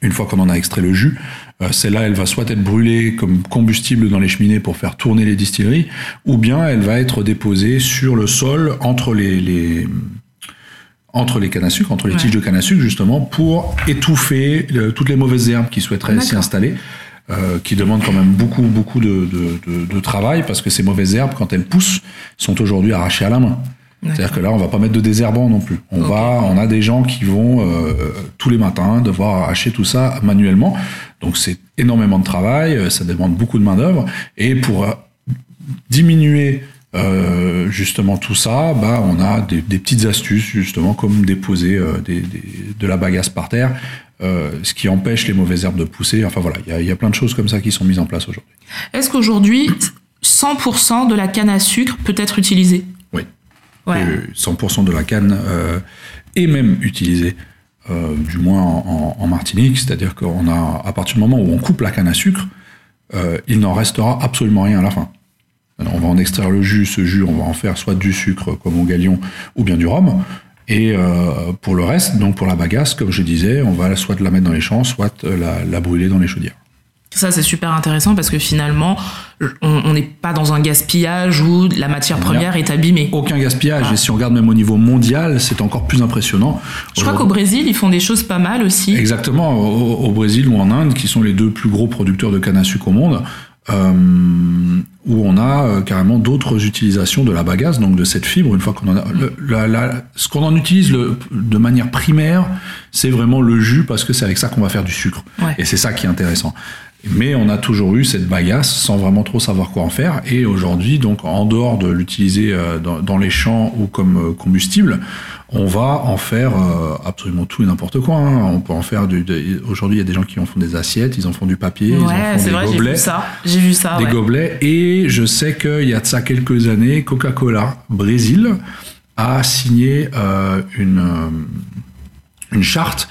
Une fois qu'on en a extrait le jus, euh, celle-là, elle va soit être brûlée comme combustible dans les cheminées pour faire tourner les distilleries, ou bien elle va être déposée sur le sol entre les, les entre les cannes à sucre, entre les tiges de canne à sucre, justement, pour étouffer euh, toutes les mauvaises herbes qui souhaiteraient s'y installer. Euh, qui demandent quand même beaucoup beaucoup de, de, de, de, travail parce que ces mauvaises herbes, quand elles poussent, sont aujourd'hui arrachées à la main. C'est-à-dire que là, on va pas mettre de désherbant non plus. On va, on a des gens qui vont euh, tous les matins devoir arracher tout ça manuellement. Donc c'est énormément de travail, euh, ça demande beaucoup de main d'œuvre. Et pour euh, diminuer euh, justement tout ça, bah on a des, des, petites astuces justement comme déposer euh, des, des, de la bagasse par terre, euh, ce qui empêche les mauvaises herbes de pousser. Enfin voilà, il y a, y a, plein de choses comme ça qui sont mises en place aujourd'hui.
Est-ce qu'aujourd'hui 100% de la canne à sucre peut être utilisée?
Oui. Ouais. 100% de la canne est même utilisée. Euh, du moins en, Martinique, c'est-à-dire qu'on a, à partir du moment où on coupe la canne à sucre, euh, il n'en restera absolument rien à la fin. On va en extraire le jus, ce jus, on va en faire soit du sucre comme au galion, ou bien du rhum. Et euh, pour le reste, donc pour la bagasse, comme je disais, on va soit la mettre dans les champs, soit la brûler dans les chaudières.
Ça, c'est super intéressant parce que finalement, on n'est pas dans un gaspillage où la matière première est abîmée.
Aucun gaspillage. Ah. Et si on regarde même au niveau mondial, c'est encore plus impressionnant.
Je crois qu'au Brésil, ils font des choses pas mal aussi.
Exactement. Au, Brésil ou en Inde, qui sont les deux plus gros producteurs de canne à sucre au monde, euh, où on a euh, carrément d'autres utilisations de la bagasse, donc de cette fibre. Une fois qu'on en a, ce qu'on en utilise de manière primaire, c'est vraiment le jus parce que c'est avec ça qu'on va faire du sucre. Et c'est ça qui est intéressant. Mais on a toujours eu cette bagasse sans vraiment trop savoir quoi en faire. Et aujourd'hui, donc en dehors de l'utiliser euh, dans, les champs ou comme euh, combustible, on va en faire euh, absolument tout et n'importe quoi. Hein. On peut en faire du. Aujourd'hui, il y a des gens qui en font des assiettes, ils en font du papier, ils en font des
vrai,
gobelets.
J'ai vu ça. J'ai vu ça.
Des gobelets. Et je sais qu'il y a de ça quelques années, Coca-Cola Brésil a signé une une charte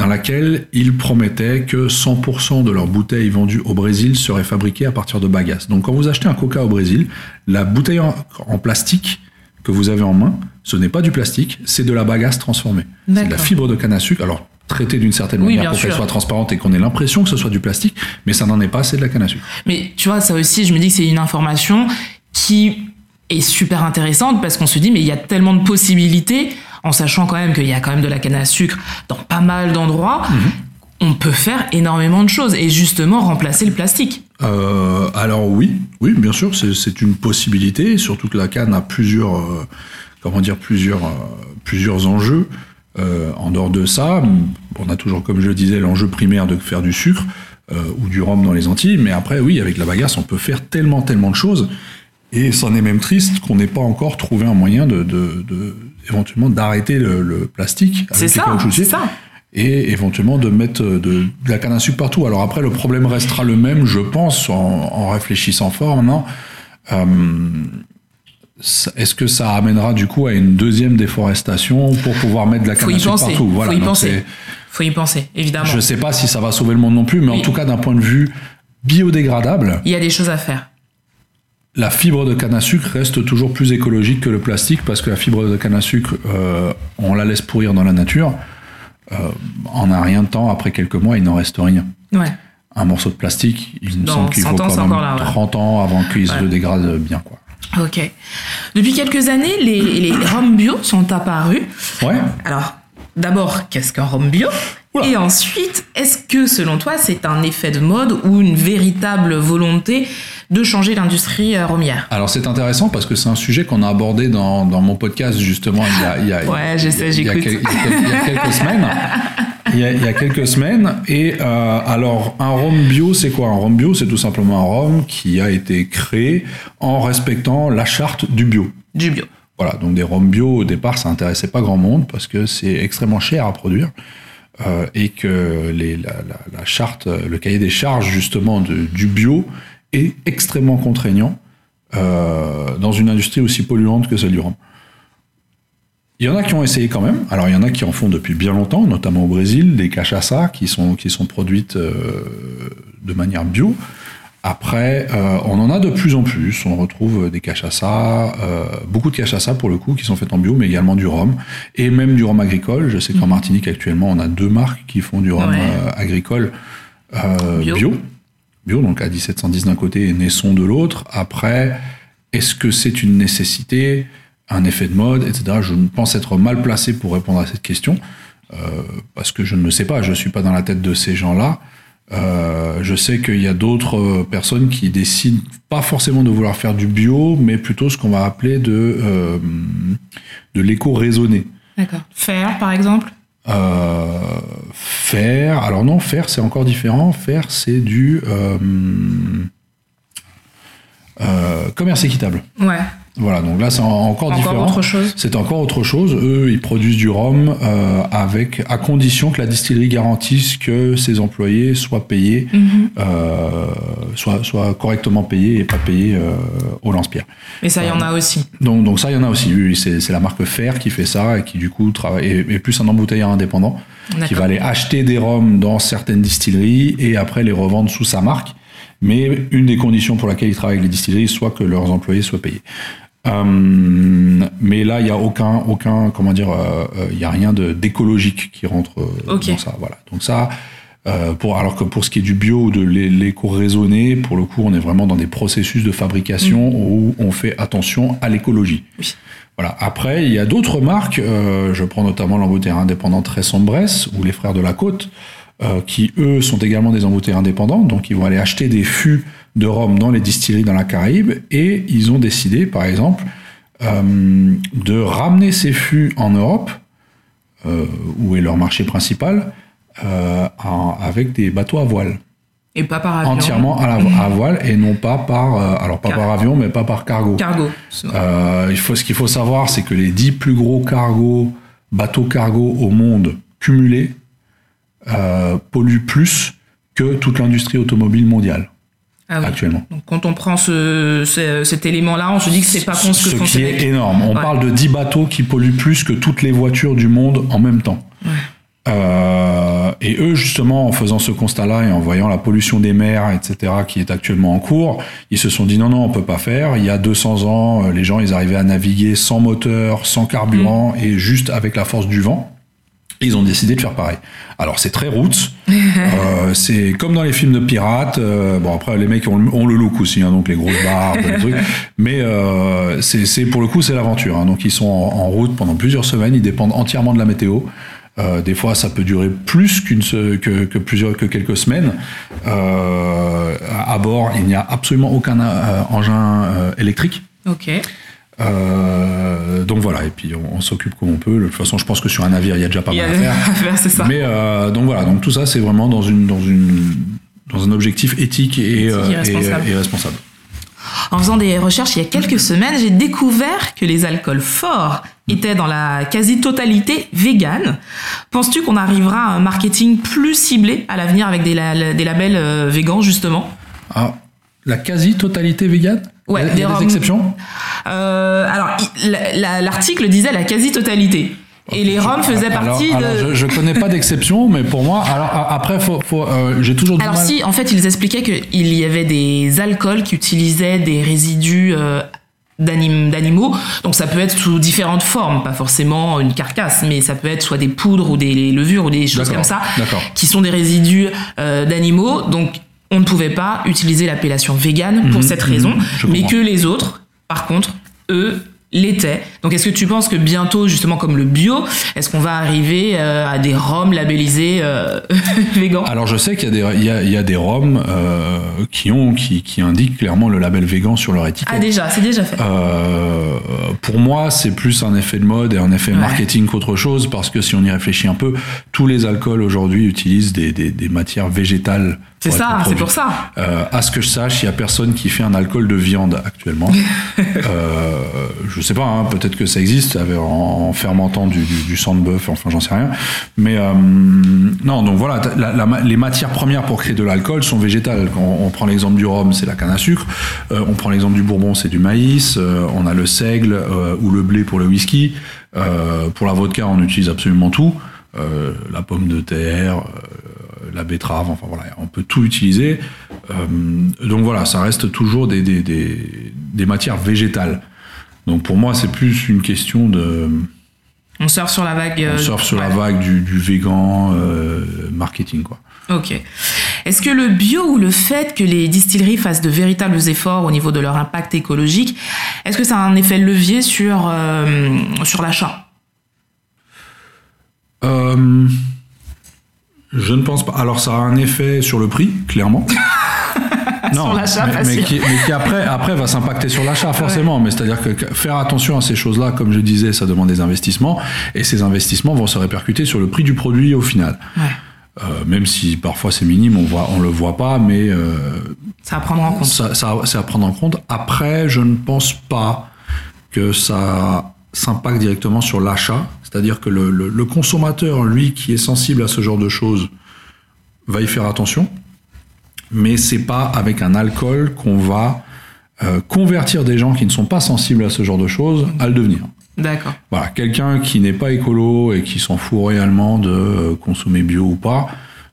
dans laquelle ils promettaient que 100% de leurs bouteilles vendues au Brésil seraient fabriquées à partir de bagasse. Donc quand vous achetez un coca au Brésil, la bouteille en, plastique que vous avez en main, ce n'est pas du plastique, c'est de la bagasse transformée. C'est de la fibre de canne à sucre. Alors traitée d'une certaine manière pour qu'elle soit transparente et qu'on ait l'impression que ce soit du plastique, mais ça n'en est pas, c'est de la canne à sucre.
Mais tu vois, ça aussi, je me dis que c'est une information qui est super intéressante parce qu'on se dit, mais il y a tellement de possibilités en sachant quand même qu'il y a quand même de la canne à sucre dans pas mal d'endroits. Mhm. On peut faire énormément de choses et justement remplacer le plastique.
Euh, alors oui, oui, bien sûr, c'est une possibilité. Surtout que la canne a plusieurs, euh, comment dire, plusieurs, euh, plusieurs enjeux. en dehors de ça, on a toujours, comme je le disais, l'enjeu primaire de faire du sucre ou du rhum dans les Antilles. Mais après, oui, avec la bagasse, on peut faire tellement, tellement de choses. Et c'en est même triste qu'on n'ait pas encore trouvé un moyen de, éventuellement d'arrêter le, plastique
c'est ça, c'est ça.
Et éventuellement de mettre de, la canne à sucre partout. Alors après, le problème restera le même, je pense, en, réfléchissant fort maintenant. Euh, est-ce que ça amènera du coup à une deuxième déforestation pour pouvoir mettre de la canne à sucre partout?
Voilà, Faut y penser. Faut y penser, évidemment.
Je ne sais pas si ça va sauver le monde non plus, mais en tout cas d'un point de vue biodégradable.
Il y a des choses à faire
la fibre de canne à sucre reste toujours plus écologique que le plastique parce que la fibre de canne à sucre, euh, on la laisse pourrir dans la nature. Euh, en un rien de temps, après quelques mois, il n'en reste rien. Un morceau de plastique, il me semble qu'il faut quand même 30 ans avant qu'il se dégrade bien. Quoi.
Ok. Depuis quelques années, les, les rhums bio sont apparus.
Ouais.
Alors, d'abord, qu'est-ce qu'un rhum bio? Et ensuite, est-ce que selon toi, c'est un effet de mode ou une véritable volonté de changer l'industrie euh, romière?
Alors c'est intéressant parce que c'est un sujet qu'on a abordé dans, dans, mon podcast justement il y a, il, y quelques semaines. Il y, a, il y a quelques semaines. Et euh, alors, un rhum bio, c'est quoi? Un rhum bio, c'est tout simplement un rhum qui a été créé en respectant la charte du bio.
Du bio.
Voilà, donc des rhums bio, au départ, ça intéressait pas grand monde parce que c'est extrêmement cher à produire. Euh, et que la, charte, le cahier des charges justement du bio est extrêmement contraignant euh, dans une industrie aussi polluante que celle du rhum. Il y en a qui ont essayé quand même. Alors il y en a qui en font depuis bien longtemps, notamment au Brésil, des cachassas qui sont, qui sont produites euh, de manière bio. Après, euh, on en a de plus en plus. On retrouve des cachassas, euh, beaucoup de cachassas pour le coup, qui sont faites en bio, mais également du rhum et même du rhum agricole. Je sais qu'en mhm. Martinique actuellement, on a deux marques qui font du rhum euh, agricole bio. bio bio, donc à 1710 d'un côté et Naisson de l'autre. Après, est-ce que c'est une nécessité, un effet de mode, etc. Je pense être mal placé pour répondre à cette question, euh, parce que je ne le sais pas, je ne suis pas dans la tête de ces gens-là. Euh, je sais qu'il y a d'autres personnes qui décident pas forcément de vouloir faire du bio, mais plutôt ce qu'on va appeler de, euh, de l'éco raisonné.
D'accord. Faire, par exemple?
Euh, faire, alors non, faire c'est encore différent. Faire c'est du euh, euh, commerce équitable.
Ouais.
Voilà, donc là c'est encore, différent.
Autre chose.
C'est encore autre chose. Eux, ils produisent du rhum euh, avec à condition que la distillerie garantisse que ses employés soient payés, mhm. euh, soient, soient, correctement payés et pas payés euh, au lance-pierre.
Mais ça, il y en a aussi.
Donc, donc ça, il y en a aussi. Oui, c'est la marque Fer qui fait ça et qui du coup travaille et, plus un embouteilleur indépendant qui va aller acheter des rhums dans certaines distilleries et après les revendre sous sa marque mais une des conditions pour laquelle ils travaillent avec les distilleries, soit que leurs employés soient payés. Euh, mais là, il n'y a aucun, aucun, comment dire, euh, euh, il y a rien d'écologique qui rentre dans ça. Voilà. Donc ça, Euh, pour, alors que pour ce qui est du bio ou de l'éco raisonné, pour le coup, on est vraiment dans des processus de fabrication où on fait attention à l'écologie. Voilà. Après, il y a d'autres marques. euh, je prends notamment l'embouteillère indépendante Récente Bresse ou les Frères de la Côte, euh, qui eux sont également des embouteilleurs indépendants. Donc, ils vont aller acheter des fûts de rhum dans les distilleries dans la Caraïbe et ils ont décidé, par exemple, euh, de ramener ces fûts en Europe, euh, où est leur marché principal, en- avec des bateaux à voile,
Et pas par avion.
entièrement à, la, à voile et non pas par, euh, alors pas
Car-
par avion, mais pas par cargo.
Cargo.
Euh, il faut, ce qu'il faut savoir, c'est que les 10 plus gros cargos, bateaux cargo au monde cumulés euh, polluent plus que toute l'industrie automobile mondiale
Ah oui.
actuellement.
Donc quand on prend ce, ce- cet élément-là, on se dit que c'est pas con ce que
Ce qui est énorme. On
Ouais.
parle de 10 bateaux qui polluent plus que toutes les voitures du monde en même temps. Euh, et eux, justement, en faisant ce constat-là et en voyant la pollution des mers, etc., qui est actuellement en cours, ils se sont dit non, non, on peut pas faire. Il y a 200 ans, euh, les gens, ils arrivaient à naviguer sans moteur, sans carburant et juste avec la force du vent. Ils ont décidé de faire pareil. Alors c'est très roots, Euh, c'est comme dans les films de pirates. euh, bon après les mecs ont, le- ont le look aussi, hein, donc les grosses barbes, les trucs. Mais euh, c'est pour le coup c'est l'aventure. hein. donc ils sont en, en route pendant plusieurs semaines. Ils dépendent entièrement de la météo. Euh, des fois, ça peut durer plus qu'une que, que plusieurs que quelques semaines. Euh, à bord, il n'y a absolument aucun engin électrique.
Ok.
Euh, donc voilà, et puis on, on s'occupe comme on peut. De toute façon, je pense que sur un navire, il y a déjà pas mal à faire.
à faire, c'est ça.
Mais euh, donc voilà, donc tout ça, c'est vraiment dans une dans une dans un objectif éthique et,
Éthique
euh,
et responsable.
et- et responsable.
En faisant des recherches il y a quelques semaines, j'ai découvert que les alcools forts étaient dans la quasi-totalité vegan. Penses-tu qu'on arrivera à un marketing plus ciblé à l'avenir avec des, la- des labels euh, végans justement?
Ah, la quasi-totalité végane?
Ouais,
Il y a,
des
des exceptions
Euh, Alors, il- la- la- l'article disait la quasi-totalité. Et les roms faisaient partie
alors,
de...
je, je connais pas d'exception, mais pour moi, alors après, faut, faut, euh, j'ai toujours du
Alors
mal.
si, en fait, ils expliquaient qu'il y avait des alcools qui utilisaient des résidus euh, d'anim- d'animaux. Donc ça peut être sous différentes formes, pas forcément une carcasse, mais ça peut être soit des poudres ou des levures ou des choses comme ça, qui sont des résidus euh, d'animaux. Donc on ne pouvait pas utiliser l'appellation vegan pour
Mhm,
cette
mhm,
raison,
je
mais que les autres, par contre, eux l'étaient. Donc est-ce que tu penses que bientôt, justement comme le bio, est-ce qu'on va arriver euh, à des rhums labellisés euh,
Alors je sais qu'il y a des il y a, il y a des roms euh, qui ont qui, qui indiquent clairement le label végan sur leur étiquette.
Ah déjà, c'est déjà fait.
Euh, pour moi, c'est plus un effet de mode et un effet
Ouais.
marketing qu'autre chose, parce que si on y réfléchit un peu, tous les alcools aujourd'hui utilisent des, des, des matières végétales.
C'est ça, c'est pour ça.
Euh, à ce que je sache, il y a personne qui fait un alcool de viande actuellement. euh, je sais pas, hein, peut-être que ça existe avec- en, en fermentant du, du, du sang de bœuf, enfin j'en sais rien. Mais euh, non, donc voilà, t'as- la- la- les matières premières pour créer de l'alcool sont végétales. Quand on, on prend l'exemple du rhum, c'est la canne à sucre. Euh, on prend l'exemple du bourbon, c'est du maïs. Euh, on a le seigle euh, ou le blé pour le whisky. Euh, pour la vodka, on utilise absolument tout. Euh, la pomme de terre, euh, la betterave, enfin voilà, on peut tout utiliser. Euh, donc voilà, ça reste toujours des, des, des, des matières végétales. Donc pour moi, c'est plus une question de.
On surfe sur la vague.
On
euh,
surfe sur la vague du, du végan euh, marketing, quoi.
Ok. Est-ce que le bio ou le fait que les distilleries fassent de véritables efforts au niveau de leur impact écologique, est-ce que ça a un effet levier sur, euh, sur l'achat?
Euh, je ne pense pas. Alors, ça a un effet sur le prix, clairement.
Sur l'achat,
mais, mais qui, mais qui après, après va s'impacter sur l'achat, forcément. Mais c'est-à-dire que que faire attention à ces choses-là, comme je disais, ça demande des investissements. Et ces investissements vont se répercuter sur le prix du produit au final.
Ouais.
Euh, même si parfois c'est minime, on voit, on le voit pas, mais euh,
Ça à prendre en compte.
ça, ça- c'est à prendre en compte. Après, je ne pense pas que ça s'impacte directement sur l'achat. C'est-à-dire que le, le- le consommateur, lui, qui est sensible à ce genre de choses, va y faire attention. Mais c'est pas avec un alcool qu'on va euh, convertir des gens qui ne sont pas sensibles à ce genre de choses à le devenir.
D'accord.
Voilà, quelqu'un qui n'est pas écolo et qui s'en fout réellement de euh, consommer bio ou pas,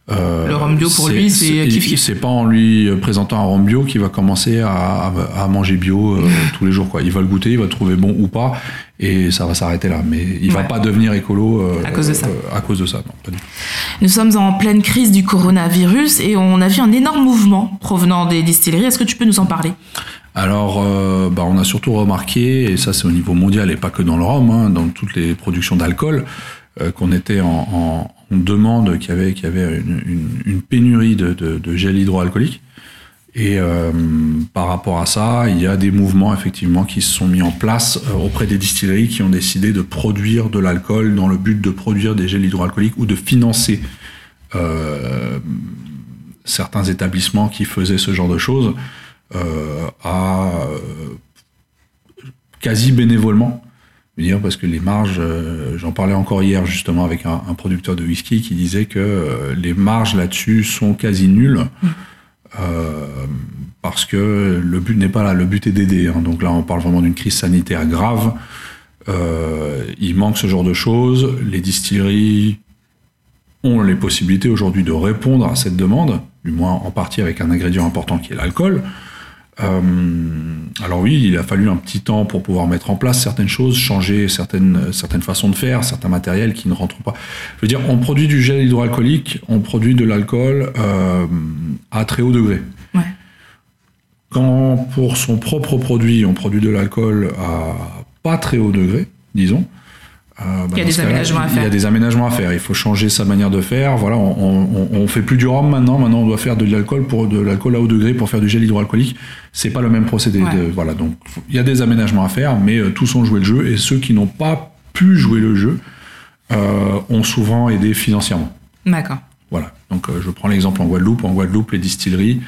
le rhum bio pour lui, c'est kiff.
C'est pas en lui présentant un rhum bio qu'il va commencer à, à, manger bio tous les jours. Quoi. Il va le goûter, il va le trouver bon ou pas, et ça va s'arrêter là. Mais il va pas devenir écolo
à cause de ça.
à cause de ça, non,
Nous sommes en pleine crise du coronavirus et on a vu un énorme mouvement provenant des distilleries. Est-ce que tu peux nous en parler?
Alors, euh, bah, on a surtout remarqué, et ça c'est au niveau mondial et pas que dans le rhum, hein, dans toutes les productions d'alcool, euh, qu'on était en, demande, qu'il y avait, une, pénurie de, gel hydroalcoolique. Et euh, par rapport à ça, il y a des mouvements effectivement qui se sont mis en place auprès des distilleries qui ont décidé de produire de l'alcool dans le but de produire des gels hydroalcooliques ou de financer certains établissements qui faisaient ce genre de choses. Euh, à euh, quasi bénévolement. Dire parce que les marges, euh, j'en parlais encore hier justement avec un, producteur de whisky qui disait que les marges là-dessus sont quasi nulles. Mm. parce que le but n'est pas là, le but est d'aider. Hein. Donc là, on parle vraiment d'une crise sanitaire grave. il manque ce genre de choses. Les distilleries ont les possibilités aujourd'hui de répondre à cette demande, du moins en partie avec un ingrédient important qui est l'alcool. Euh, alors oui, il a fallu un petit temps pour pouvoir mettre en place certaines choses, changer certaines, certaines façons de faire, certains matériels qui ne rentrent pas. Je veux dire, on produit du gel hydroalcoolique, on produit de l'alcool euh, à très haut degré. Ouais. Quand pour son propre produit, on produit de l'alcool à pas très haut degré, disons,
euh, bah, il y a des aménagements à faire.
Il y a des aménagements à faire. Il faut changer sa manière de faire. Voilà, on, on, fait plus du rhum maintenant. Maintenant, on doit faire de l'alcool pour de l'alcool à haut degré pour faire du gel hydroalcoolique. C'est pas le même procédé. voilà, donc il y a des aménagements à faire, mais euh, tous ont joué le jeu et ceux qui n'ont pas pu jouer le jeu euh, ont souvent aidé financièrement.
D'accord.
Voilà. Donc je prends l'exemple en Guadeloupe. En Guadeloupe, les distilleries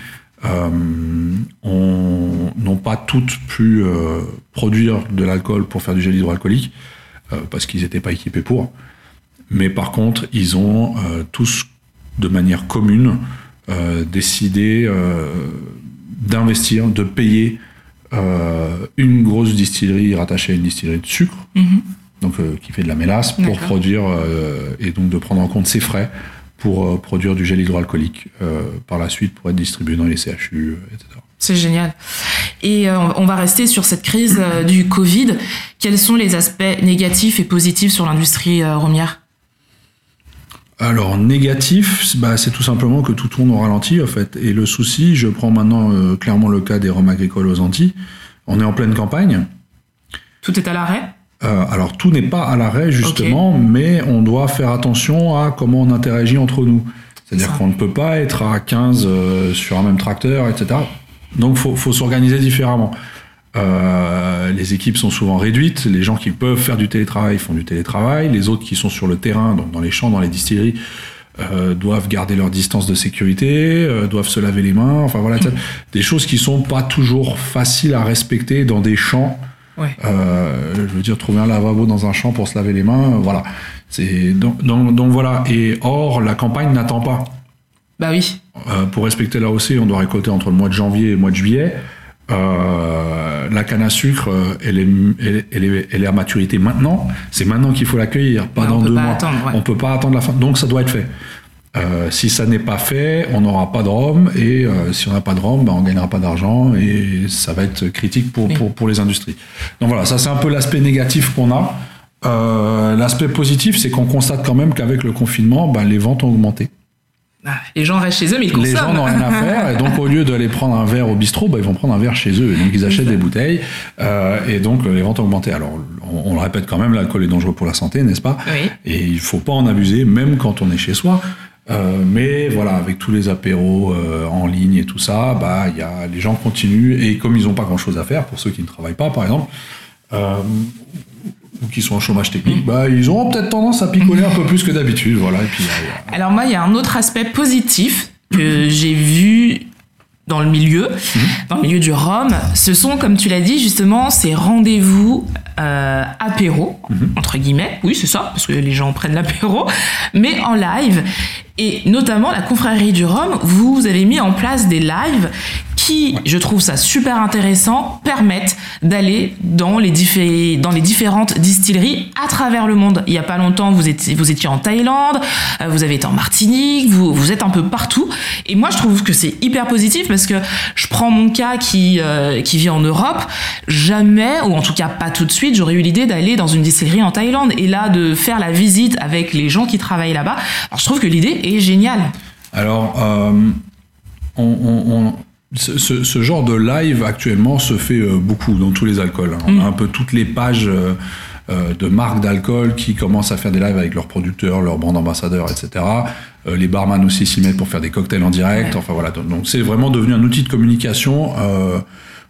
n'ont pas toutes pu produire de l'alcool pour faire du gel hydroalcoolique. Euh, parce qu'ils n'étaient pas équipés pour. Mais par contre, ils ont euh, tous, de manière commune, euh, décidé d'investir, de payer une grosse distillerie rattachée à une distillerie de sucre, mhm. donc qui fait de la mélasse, pour produire et donc de prendre en compte ses frais pour produire du gel hydroalcoolique par la suite pour être distribué dans les CHU, etc.
C'est génial. Et euh, on va rester sur cette crise euh, du Covid. Quels sont les aspects négatifs et positifs sur l'industrie euh, romière?
Alors négatif, bah, c'est tout simplement que tout tourne au ralenti en fait. Et le souci, je prends maintenant clairement le cas des roms agricoles aux Antilles. On est en pleine campagne.
Tout est à l'arrêt?
Alors tout n'est pas à l'arrêt justement, mais on doit faire attention à comment on interagit entre nous. C'est-à-dire qu'on ne peut pas être à 15 sur un même tracteur, etc. Donc faut, faut s'organiser différemment. Euh, les équipes sont souvent réduites. Les gens qui peuvent faire du télétravail font du télétravail. Les autres qui sont sur le terrain, donc dans les champs, dans les distilleries, euh, doivent garder leur distance de sécurité, euh, doivent se laver les mains. Enfin voilà, mmh. des choses qui sont pas toujours faciles à respecter dans des champs. Ouais. Je veux dire, trouver un lavabo dans un champ pour se laver les mains, voilà. C'est donc, donc, donc voilà. Et or, la campagne n'attend pas.
Bah oui.
Euh, pour respecter la OC, on doit récolter entre le mois de janvier et le mois de juillet. Euh, la canne à sucre, euh, elle est, elle, est, elle est, à maturité maintenant. C'est maintenant qu'il faut l'accueillir, pas dans deux mois. On On peut pas attendre la fin. Donc ça doit être fait. si ça n'est pas fait, on n'aura pas de rhum et si on n'a pas de rhum, ben, on gagnera pas d'argent et ça va être critique pour, pour, pour, les industries. Donc voilà, ça c'est un peu l'aspect négatif qu'on a. l'aspect positif, c'est qu'on constate quand même qu'avec le confinement, ben, les ventes ont augmenté.
Ah, les gens restent chez eux, mais ils consomment.
Les gens n'ont rien à faire, et donc au lieu d'aller prendre un verre au bistrot, bah, ils vont prendre un verre chez eux. Et donc ils achètent des bouteilles, euh, et donc les ventes ont augmenté. Alors on, le répète quand même, l'alcool est dangereux pour la santé, n'est-ce pas?
Oui.
Et il faut pas en abuser, même quand on est chez soi. Euh, mais voilà, avec tous les apéros euh, en ligne et tout ça, bah, y a, les gens continuent, et comme ils n'ont pas grand-chose à faire, pour ceux qui ne travaillent pas par exemple, ou qui sont en chômage technique, bah, ils auront peut-être tendance à picoler un peu plus que d'habitude. Voilà, et puis,
Alors moi, il y a un autre aspect positif que j'ai vu dans le milieu, mhm. dans le milieu du rhum, ce sont, comme tu l'as dit, justement, ces rendez-vous euh, apéro, mhm. entre guillemets. Oui, c'est ça, parce que les gens prennent l'apéro, mais en live. Et notamment, la confrérie du rhum, vous avez mis en place des lives je trouve ça super intéressant, permettent d'aller dans les, dans les différentes distilleries à travers le monde. Il y a pas longtemps, vous étiez, vous étiez en Thaïlande, euh, vous avez été en Martinique, vous, vous êtes un peu partout. Et moi, je trouve que c'est hyper positif parce que je prends mon cas qui, euh, qui vit en Europe. Jamais, ou en tout cas pas tout de suite, j'aurais eu l'idée d'aller dans une distillerie en Thaïlande et là de faire la visite avec les gens qui travaillent là-bas. Alors, je trouve que l'idée est géniale.
Alors, euh, on, ce, genre de live actuellement se fait euh, beaucoup dans tous les alcools. Hein. On a mm. un peu toutes les pages euh, euh, de marques d'alcool qui commencent à faire des lives avec leurs producteurs, leurs bandes ambassadeurs, etc. les barman aussi s'y mettent pour faire des cocktails en direct. Enfin voilà, donc c'est vraiment devenu un outil de communication,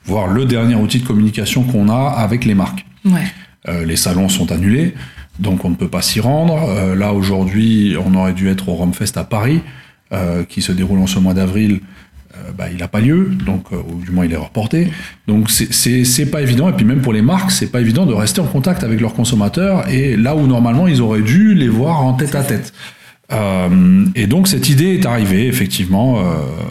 voire le dernier outil de communication qu'on a avec les marques. les salons sont annulés, donc on ne peut pas s'y rendre. là aujourd'hui, on aurait dû être au Romfest à Paris, qui se déroule en ce mois d'avril. Euh, bah, il n'a pas lieu, donc euh, ou du moins il est reporté. Donc c'est pas évident. Et puis même pour les marques, c'est pas évident de rester en contact avec leurs consommateurs. Et là où normalement ils auraient dû les voir en tête à tête. Euh, et donc cette idée est arrivée, effectivement.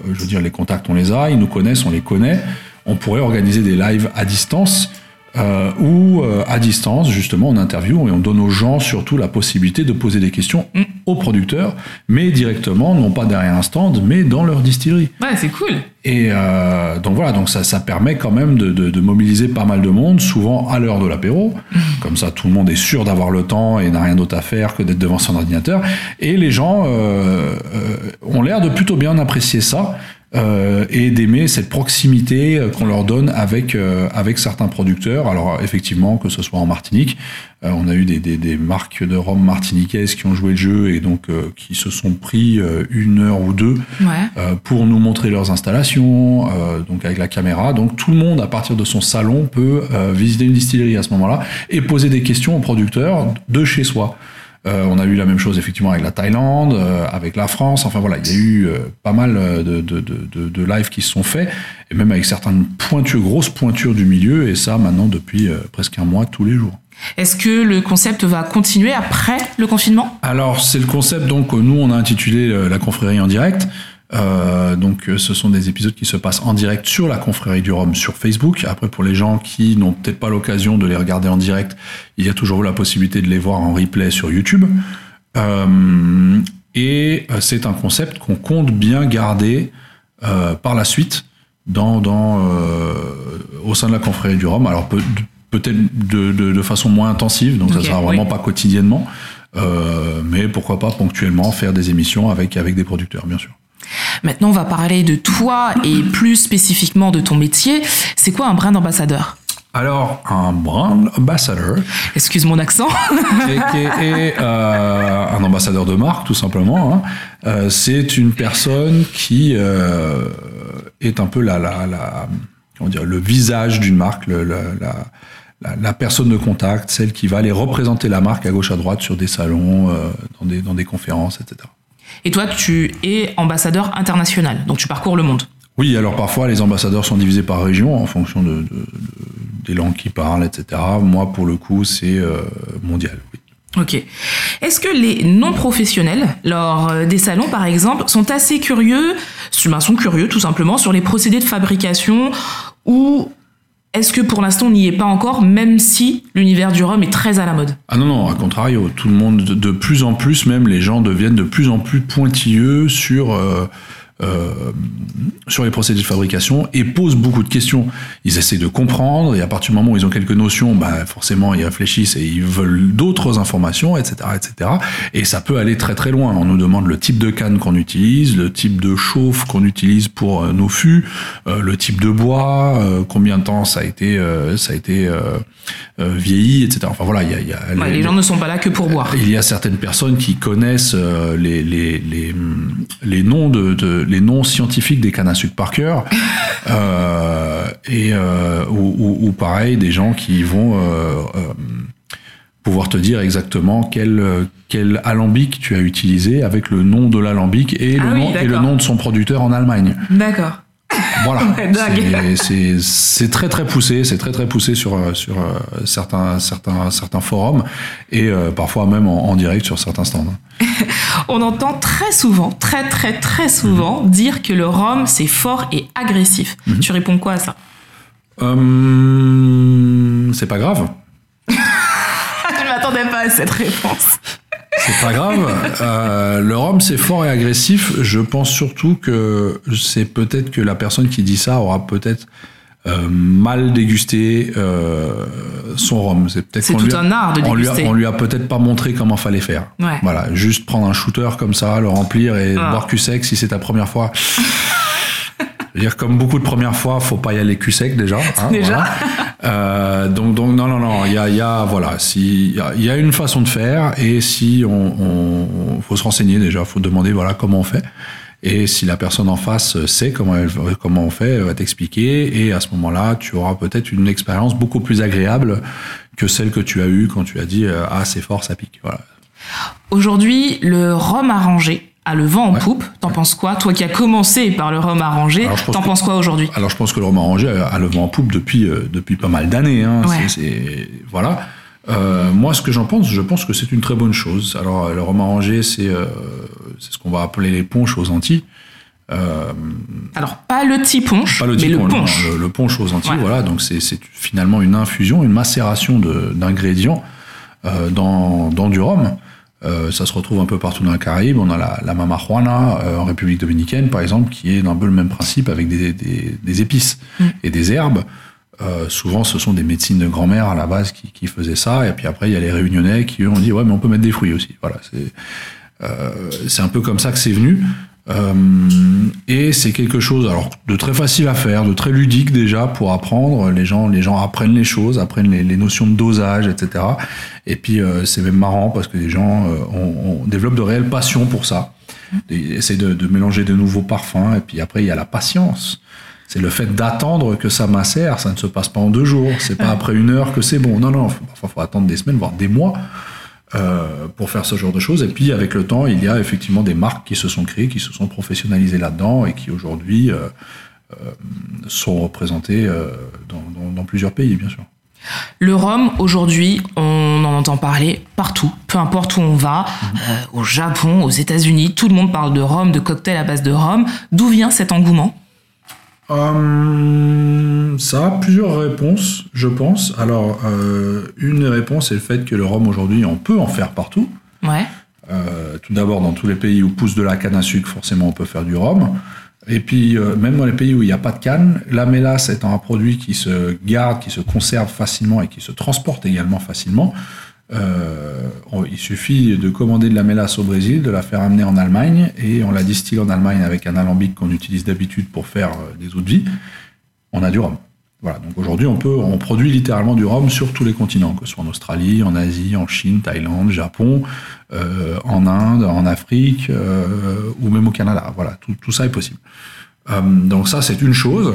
je veux dire, les contacts on les a, ils nous connaissent, on les connaît. On pourrait organiser des lives à distance euh, où euh, à distance, justement, on interview et on donne aux gens surtout la possibilité de poser des questions aux producteurs, mais directement, non pas derrière un stand, mais dans leur distillerie.
Ouais, c'est cool.
Et euh, donc voilà, donc ça, ça permet quand même de, de, de mobiliser pas mal de monde, souvent à l'heure de l'apéro. Mm. Comme ça, tout le monde est sûr d'avoir le temps et n'a rien d'autre à faire que d'être devant son ordinateur. Et les gens euh, euh ont l'air de plutôt bien apprécier ça. Euh, et d'aimer cette proximité euh, qu'on leur donne avec euh, avec certains producteurs. Alors effectivement, que ce soit en Martinique, on a eu des, des, des, marques de rhum martiniquaises qui ont joué le jeu et donc qui se sont pris une heure ou deux
ouais.
pour nous montrer leurs installations, donc avec la caméra. Donc tout le monde à partir de son salon peut visiter une distillerie à ce moment-là et poser des questions aux producteurs de chez soi. Euh, on a eu la même chose effectivement avec la Thaïlande, euh, avec la France. Enfin voilà, il y a eu euh, pas mal de, de, de, de, lives qui se sont faits, et même avec certaines pointures, grosses pointures du milieu, et ça maintenant depuis presque un mois tous les jours.
Est-ce que le concept va continuer après le confinement?
Alors c'est le concept donc nous on a intitulé la confrérie en direct. Euh, donc, euh, ce sont des épisodes qui se passent en direct sur la confrérie du Rhum sur Facebook. Après, pour les gens qui n'ont peut-être pas l'occasion de les regarder en direct, il y a toujours la possibilité de les voir en replay sur YouTube. Euh, et euh, c'est un concept qu'on compte bien garder euh, par la suite dans, dans au sein de la confrérie du Rhum. Alors peut, peut-être de, de, de, façon moins intensive, donc okay, ça sera vraiment oui. pas quotidiennement, mais pourquoi pas ponctuellement faire des émissions avec avec des producteurs, bien sûr.
Maintenant, on va parler de toi et plus spécifiquement de ton métier. C'est quoi un brand ambassadeur?
Alors, un brand ambassador.
Excuse mon accent.
et, euh, un ambassadeur de marque, tout simplement. Hein. Euh, c'est une personne qui euh, est un peu la, la, la comment dire, le visage d'une marque, le, la, la, la, personne de contact, celle qui va aller représenter la marque à gauche à droite sur des salons, dans, des, dans des conférences, etc.
Et toi, tu es ambassadeur international, donc tu parcours le monde.
Oui, alors parfois les ambassadeurs sont divisés par région en fonction de, de, de des langues qu'ils parlent, etc. Moi, pour le coup, c'est euh, mondial. Oui.
Ok. Est-ce que les non-professionnels, lors euh, des salons par exemple, sont assez curieux, sont curieux tout simplement sur les procédés de fabrication ou est-ce que pour l'instant on n'y est pas encore, même si l'univers du rhum est très à la mode?
Ah non, non, à contrario, tout le monde, de plus en plus même, les gens deviennent de plus en plus pointilleux sur... Euh, euh, sur les procédés de fabrication et posent beaucoup de questions. Ils essaient de comprendre et à partir du moment où ils ont quelques notions, bah forcément ils réfléchissent et ils veulent d'autres informations, etc., etc. Et ça peut aller très très loin. On nous demande le type de canne qu'on utilise, le type de chauffe qu'on utilise pour euh, nos fûts, euh, le type de bois, euh, combien de temps ça a été ça a été vieilli, etc. Enfin voilà, il y a, y a
ouais, les, les, gens ne sont pas là que pour boire.
Il y a certaines personnes qui connaissent les les les, les noms de, de les noms scientifiques des cannes à sucre par cœur, euh, et euh, ou, ou, ou, pareil des gens qui vont euh, pouvoir te dire exactement quel quel alambic tu as utilisé avec le nom de l'alambic et,
ah
le
oui,
nom, et le nom de son producteur en Allemagne.
D'accord.
Voilà. c'est très très poussé, c'est très très poussé sur sur certains certains certains forums et euh, parfois même en, en, direct sur certains stands.
On entend très souvent, très très très souvent, dire que le rhum c'est fort et agressif.
Mhm.
Tu réponds quoi à ça?
Euh, c'est pas grave.
Je m'attendais pas à cette réponse.
C'est pas grave. Euh, le rhum, c'est fort et agressif. Je pense surtout que c'est peut-être que la personne qui dit ça aura peut-être euh, mal dégusté euh, son rhum. C'est peut-être
tout
lui a-
un art de
on lui, a,
déguster.
on lui a peut-être pas montré comment fallait faire.
Ouais.
Voilà, juste prendre un shooter comme ça, le remplir et
Ah.
boire cul sec si c'est ta première fois. Dire, comme beaucoup de premières fois, faut pas y aller cul sec déjà. hein,
Déjà.
voilà. Euh, donc, donc, non, non, non. Il y a, y a, voilà, si, il y a, il y a une façon de faire et si on, on, faut se renseigner déjà, faut demander voilà comment on fait. Et si la personne en face sait comment, elle, comment on fait, elle va t'expliquer. Et à ce moment-là, tu auras peut-être une expérience beaucoup plus agréable que celle que tu as eue quand tu as dit euh, ah c'est fort, ça pique. Voilà.
Aujourd'hui, le rhum arrangé a le vent en
Ouais.
poupe. T'en penses quoi Toi qui as commencé par le rhum arrangé, t'en penses quoi aujourd'hui?
Alors je pense que le roman arrangé a le vent en poupe depuis euh, depuis pas mal d'années. Hein.
Ouais.
C'est- c'est- voilà. Euh, moi, ce que j'en pense, je pense que c'est une très bonne chose. Alors le roman arrangé, c'est euh, c'est ce qu'on va appeler les punches aux Antilles. Euh,
Alors, pas le petit punch,
pas le
mais le
punch. le, le punch aux Antilles.
Ouais.
Voilà, donc c'est finalement une infusion, une macération d'ingrédients dans, dans du rhum. Euh, ça se retrouve un peu partout dans la Caraïbe. On a la, la mama juana euh, en République dominicaine, par exemple, qui est un peu le même principe avec des, des, des épices
Mm.
et des herbes. Euh, souvent, ce sont des médecines de grand-mère à la base qui, qui faisaient ça. Et puis après, il y a les Réunionnais qui eux ont dit ouais, mais on peut mettre des fruits aussi. Voilà, c'est euh, c'est un peu comme ça que c'est venu. Euh, et c'est quelque chose alors de très facile à faire, de très ludique déjà pour apprendre. Les gens, les gens apprennent les choses, apprennent les, les notions de dosage, etc. Et puis euh, c'est même marrant parce que les gens euh, on, on développe de réelles passions pour ça. Ils essaient de, de mélanger de nouveaux parfums. Et puis après il y a la patience. C'est le fait d'attendre que ça macère. Ça ne se passe pas en deux jours. C'est pas après une heure que c'est bon. Non, non. faut- Parfois, faut attendre des semaines, voire des mois euh, pour faire ce genre de choses. Et puis, avec le temps, il y a effectivement des marques qui se sont créées, qui se sont professionnalisées là-dedans et qui aujourd'hui euh, euh, sont représentées dans, dans- dans plusieurs pays, bien sûr.
Le rhum, aujourd'hui, on en entend parler partout, peu importe où on va, euh, au Japon, aux États-Unis, tout le monde parle de rhum, de cocktails à base de rhum. D'où vient cet engouement?
Ça plusieurs réponses, je pense. Alors, euh, une réponse est le fait que le rhum aujourd'hui, on peut en faire partout.
Ouais.
Euh, tout d'abord, dans tous les pays où pousse de la canne à sucre, forcément, on peut faire du rhum. Et puis, euh, même dans les pays où il n'y a pas de canne, la mélasse étant un produit qui se garde, qui se conserve facilement et qui se transporte également facilement, euh, il suffit de commander de la mélasse au Brésil, de la faire amener en Allemagne, et on la distille en Allemagne avec un alambic qu'on utilise d'habitude pour faire des eaux de vie. On a du rhum. Voilà, donc aujourd'hui, on peut, on produit littéralement du rhum sur tous les continents, que ce soit en Australie, en Asie, en Chine, Thaïlande, Japon, euh, en Inde, en Afrique, euh, ou même au Canada. Voilà, tout, tout ça est possible. Euh, donc ça, c'est une chose.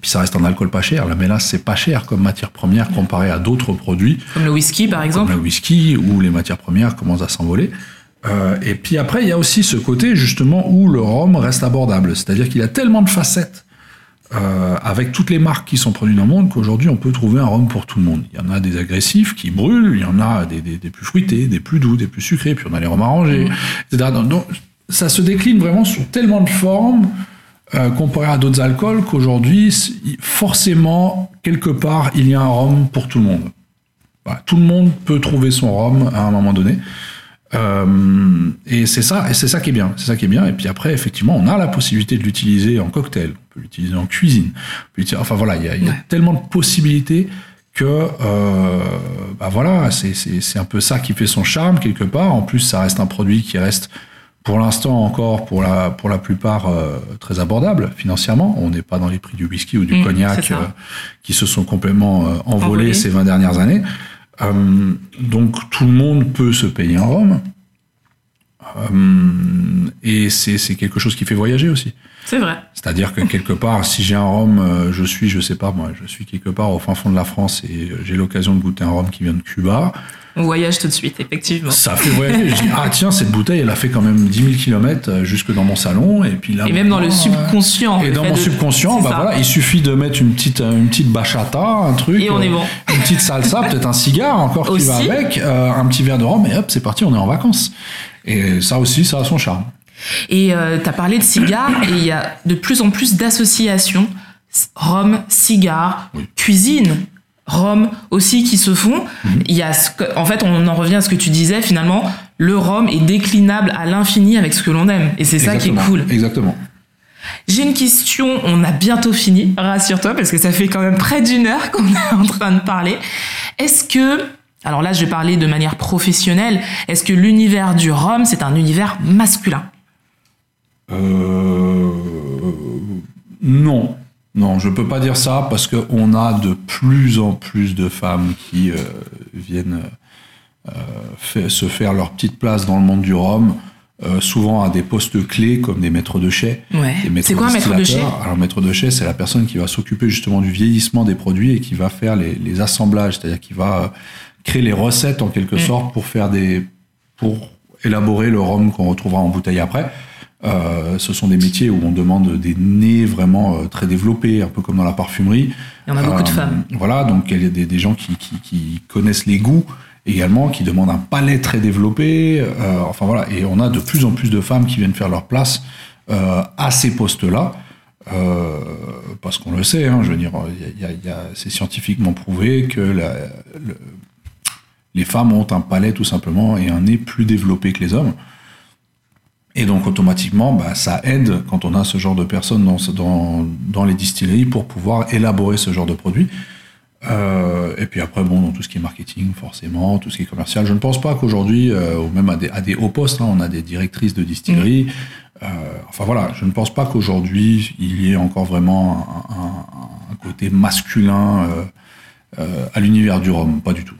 Puis ça reste un alcool pas cher. La mélasse, c'est pas cher comme matière première comparé à d'autres produits
Comme le whisky, par exemple.
comme le whisky, où les matières premières commencent à s'envoler. Euh, et puis après, il y a aussi ce côté justement où le rhum reste abordable. C'est-à-dire qu'il a tellement de facettes euh, avec toutes les marques qui sont produites dans le monde qu'aujourd'hui on peut trouver un rhum pour tout le monde. Il y en a des agressifs qui brûlent, il y en a des, des- des plus fruités, des plus doux, des plus sucrés, puis on a les rhums arrangés, etc. Donc, ça se décline vraiment sur tellement de formes euh, comparé à d'autres alcools qu'aujourd'hui, forcément, quelque part, il y a un rhum pour tout le monde. Voilà, tout le monde peut trouver son rhum à un moment donné. Euh, et c'est ça, et c'est ça qui est bien. C'est ça qui est bien. Et puis après, effectivement, on a la possibilité de l'utiliser en cocktail, on peut l'utiliser en cuisine. on peut enfin voilà, il y a, il y a
Ouais.
tellement de possibilités que, euh, bah voilà, c'est, un peu ça qui fait son charme quelque part. En plus, ça reste un produit qui reste pour l'instant encore, pour la, pour la plupart, euh, très abordable financièrement. On n'est pas dans les prix du whisky ou du
Mmh,
cognac euh, qui se sont complètement envolés
Envolés.
ces 20 dernières années. Euh, donc tout le monde peut se payer un rhum. Et c'est c'est quelque chose qui fait voyager aussi.
C'est vrai.
C'est-à-dire que quelque part, si j'ai un rhum, euh, je suis, je sais pas moi, je suis quelque part au fin fond de la France et euh, j'ai l'occasion de goûter un rhum qui vient de Cuba,
On voyage tout de suite, effectivement.
ça fait voyager. je dis, ah tiens, cette bouteille, elle a fait quand même 10 000 km jusque dans mon salon. Et puis là,
Et même dans le
euh,
subconscient.
et dans mon
de-
subconscient, bah
ça.
voilà, il suffit de mettre une petite, une petite bachata, un truc.
Et on est bon.
Une petite salsa, peut-être un cigare encore qui va avec, euh, un petit verre de rhum, et hop, c'est parti, on est en vacances. Et ça aussi, ça a son charme.
Et euh, tu as parlé de cigares et il y a de plus en plus d'associations rhum, cigare, cuisine, rhum aussi qui se font. Mhm. Il y a en fait, on en revient à ce que tu disais finalement, le rhum est déclinable à l'infini avec ce que l'on aime et c'est ça qui est cool.
Exactement.
J'ai une question, on a bientôt fini, rassure-toi, parce que ça fait quand même près d'une heure qu'on est en train de parler. Est-ce que, alors là je vais parler de manière professionnelle, est-ce que l'univers du rhum, c'est un univers masculin?
Euh... Non. Non, je peux pas dire ça parce qu'on a de plus en plus de femmes qui euh, viennent euh, se faire leur petite place dans le monde du rhum. Euh, souvent à des postes clés comme des maîtres de chais.
C'est quoi un maître de chais
Alors maître de chais, c'est la personne qui va s'occuper justement du vieillissement des produits et qui va faire les, assemblages, c'est-à-dire qui va créer les recettes en quelque mm. sorte pour faire des pour élaborer le rhum qu'on retrouvera en bouteille après. Euh, ce sont des métiers où on demande des nez vraiment très développés, un peu comme dans la parfumerie.
Il y en a beaucoup de femmes.
Voilà, donc il y a des, des gens qui, qui, qui, connaissent les goûts également, qui demandent un palais très développé. Euh, enfin voilà, et on a de plus en plus de femmes qui viennent faire leur place euh, à ces postes-là. Euh, parce qu'on le sait, hein, je veux dire, c'est scientifiquement prouvé que la, les femmes ont un palais tout simplement et un nez plus développé que les hommes. Et donc automatiquement, bah, ça aide quand on a ce genre de personnes dans, dans, dans les distilleries pour pouvoir élaborer ce genre de produits. Euh, et puis après, bon, dans tout ce qui est marketing, forcément, tout ce qui est commercial, je ne pense pas qu'aujourd'hui, euh, ou même à des, à des hauts postes, hein, on a des directrices de distillerie. Mm. Euh, enfin voilà, je ne pense pas qu'aujourd'hui, il y ait encore vraiment un, un côté masculin à l'univers du rhum, pas du tout.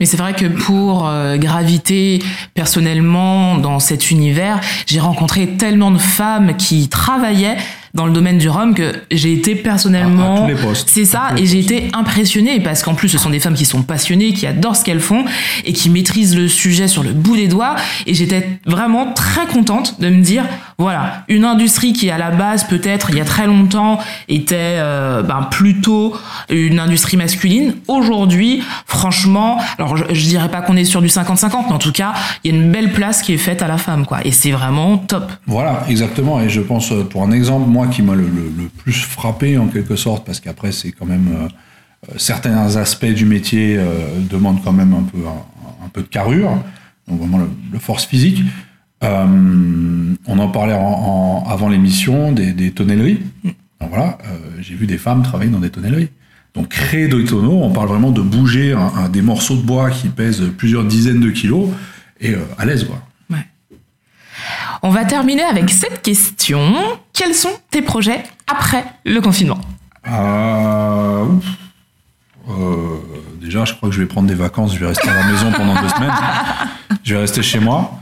Mais c'est vrai que pour graviter personnellement dans cet univers, j'ai rencontré tellement de femmes qui travaillaient dans le domaine du rhum que j'ai été personnellement c'est ça et j'ai été impressionnée parce qu'en plus ce sont des femmes qui sont passionnées qui adorent ce qu'elles font et qui maîtrisent le sujet sur le bout des doigts. Et j'étais vraiment très contente de me dire voilà. Une industrie qui à la base peut-être il y a très longtemps était euh, ben, plutôt une industrie masculine. Aujourd'hui franchement alors je, je dirais pas qu'on est sur du 50-50 mais en tout cas il y a une belle place qui est faite à la femme quoi. Et c'est vraiment top.
Voilà exactement. Et je pense euh, pour un exemple moi qui m'a le, plus frappé en quelque sorte, parce qu'après c'est quand même euh, certains aspects du métier demandent quand même un peu un, peu de carrure, donc vraiment le, force physique. On en parlait en, avant l'émission des, tonnelleries. voilà, j'ai vu des femmes travailler dans des tonnelleries. Donc créer des tonneaux, on parle vraiment de bouger des morceaux de bois qui pèsent plusieurs dizaines de kilos et à l'aise quoi.
On va terminer avec cette question. Quels sont tes projets après le confinement?
Euh, euh, Déjà, je crois que je vais prendre des vacances. Je vais rester à la maison pendant deux semaines. Je vais rester chez moi.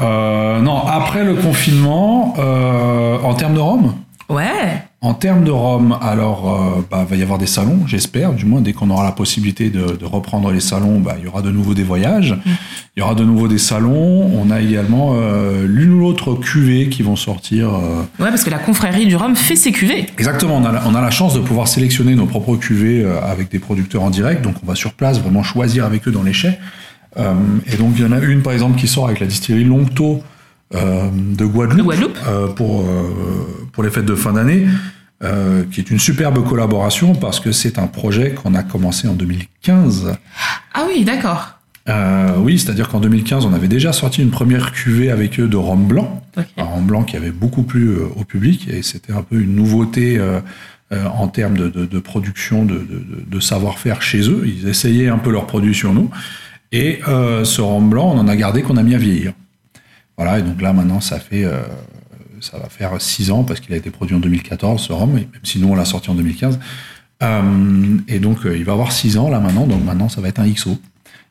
Euh, non, après le confinement, en termes de Rome?
Ouais.
En termes de Rome, alors, euh, bah, va y avoir des salons, j'espère. Du moins, dès qu'on aura la possibilité de, reprendre les salons, bah, il y aura de nouveau des voyages. Mm. Il y aura de nouveau des salons. On a également euh, l'une ou l'autre cuvée qui vont sortir. Euh.
Ouais, parce que la confrérie du Rhum fait ses cuvées.
Exactement. On a, on a la chance de pouvoir sélectionner nos propres cuvées avec des producteurs en direct. Donc, on va sur place vraiment choisir avec eux dans les chais. Et donc, il y en a une, par exemple, qui sort avec la distillerie Longto de Guadeloupe, pour, pour les fêtes de fin d'année. Euh, qui est une superbe collaboration parce que c'est un projet qu'on a commencé en 2015.
Ah oui, d'accord.
Euh, oui, c'est-à-dire qu'en 2015, on avait déjà sorti une première cuvée avec eux de rhum blanc, un rhum blanc qui avait beaucoup plu euh, au public et c'était un peu une nouveauté en termes de, production, de, savoir-faire chez eux. Ils essayaient un peu leur produit sur nous et ce rhum blanc, on en a gardé qu'on a mis à vieillir. Voilà, et donc là maintenant, ça fait ça va faire 6 ans parce qu'il a été produit en 2014, ce rhum, même si nous on l'a sorti en 2015. Euh, et donc euh, il va avoir 6 ans là maintenant, donc maintenant ça va être un XO.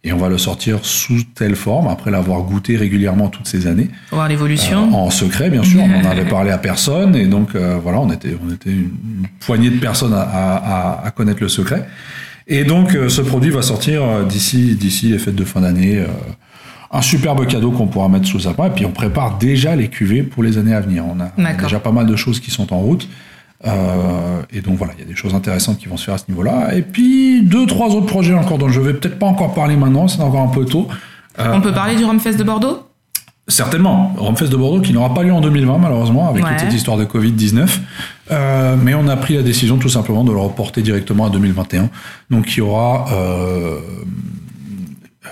Et on va le sortir sous telle forme, après l'avoir goûté régulièrement toutes ces années.
Pour voir l'évolution.
Euh, en secret, bien sûr. on n'en avait parlé à personne. Et donc, voilà, on était, on était une, poignée de personnes à, à, connaître le secret. Et donc, ce produit va sortir d'ici, d'ici les fêtes de fin d'année un superbe cadeau qu'on pourra mettre sous sa main. Et puis on prépare déjà les cuvées pour les années à venir. On a, déjà pas mal de choses qui sont en route. Euh, et donc voilà, il y a des choses intéressantes qui vont se faire à ce niveau-là. Et puis deux, trois autres projets encore dont je vais peut-être pas encore parler maintenant, c'est encore un peu tôt.
Euh, on peut parler du Rumfest de Bordeaux?
Certainement, Romfest de Bordeaux qui n'aura pas lieu en 2020 malheureusement avec
Ouais.
toute cette histoire de Covid-19. Euh, mais on a pris la décision tout simplement de le reporter directement à 2021. Donc qui aura, euh,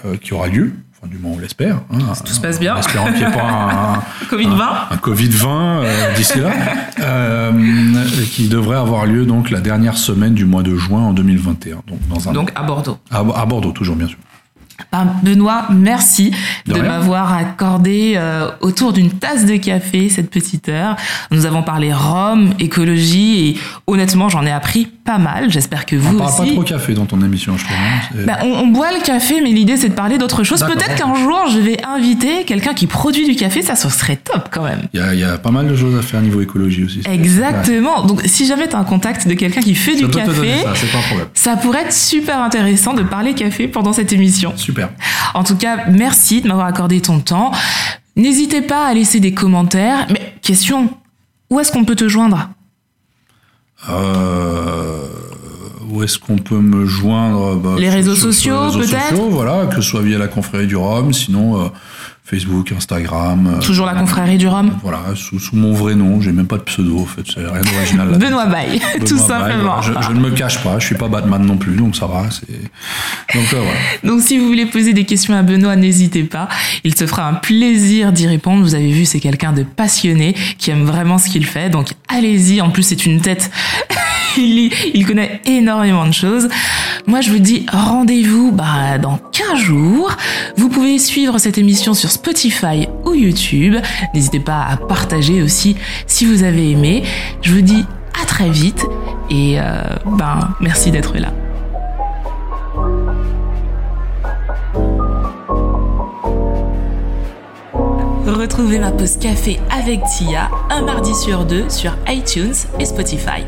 euh, qui aura lieu, enfin du moins on l'espère. hein,
tout se passe bien.
En espérant qu'il n'y ait pas un,
Covid-20
un Covid-20 euh, d'ici là, qui devrait avoir lieu donc la dernière semaine du mois de juin en 2021. Donc dans un
Donc à Bordeaux.
à, à Bordeaux toujours bien sûr.
Ben, Benoît, merci
De
m'avoir accordé euh, autour d'une tasse de café cette petite heure. Nous avons parlé Rome, écologie et honnêtement j'en ai appris pas mal. J'espère que
On
vous
parle pas
aussi.
trop café dans ton émission, je trouve. hein, c'est-
Ben, on, on boit le café, mais l'idée c'est de parler d'autre chose. Peut-être qu'un jour je vais inviter quelqu'un qui produit du café, ça ce serait top quand même.
Il y, a, il y a pas mal de choses à faire niveau écologie aussi.
Exactement. Donc si jamais tu as un contact de quelqu'un qui fait du café,
ça
pourrait être super intéressant de parler café pendant cette émission.
Super.
En tout cas, merci de m'avoir accordé ton temps. N'hésitez pas à laisser des commentaires. Mais question, où est-ce qu'on peut te joindre?
Euh, où est-ce qu'on peut me joindre? Bah,
Les réseaux sociaux,
les réseaux
peut-être?
sociaux, Voilà, que ce soit via la confrérie du Rhum, sinon euh, Facebook, Instagram. euh,
Toujours la confrérie du Rhum
Voilà, sous, sous mon vrai nom, j'ai même pas de pseudo en fait, c'est rien d'original.
Benoît Baye, tout simplement.
voilà. je, je ne me cache pas, je suis pas Batman non plus, donc ça va. Donc euh, voilà.
Donc si vous voulez poser des questions à Benoît, n'hésitez pas. Il se fera un plaisir d'y répondre. Vous avez vu, c'est quelqu'un de passionné qui aime vraiment ce qu'il fait. Donc allez-y. En plus, c'est une tête. il, il connaît énormément de choses. Moi, je vous dis rendez-vous bah, dans 15 jours. Vous pouvez suivre cette émission Spotify ou YouTube. N'hésitez pas à partager aussi si vous avez aimé. Je vous dis à très vite et euh, ben merci d'être là. Retrouvez ma pause café avec Tia un mardi sur deux sur iTunes et Spotify.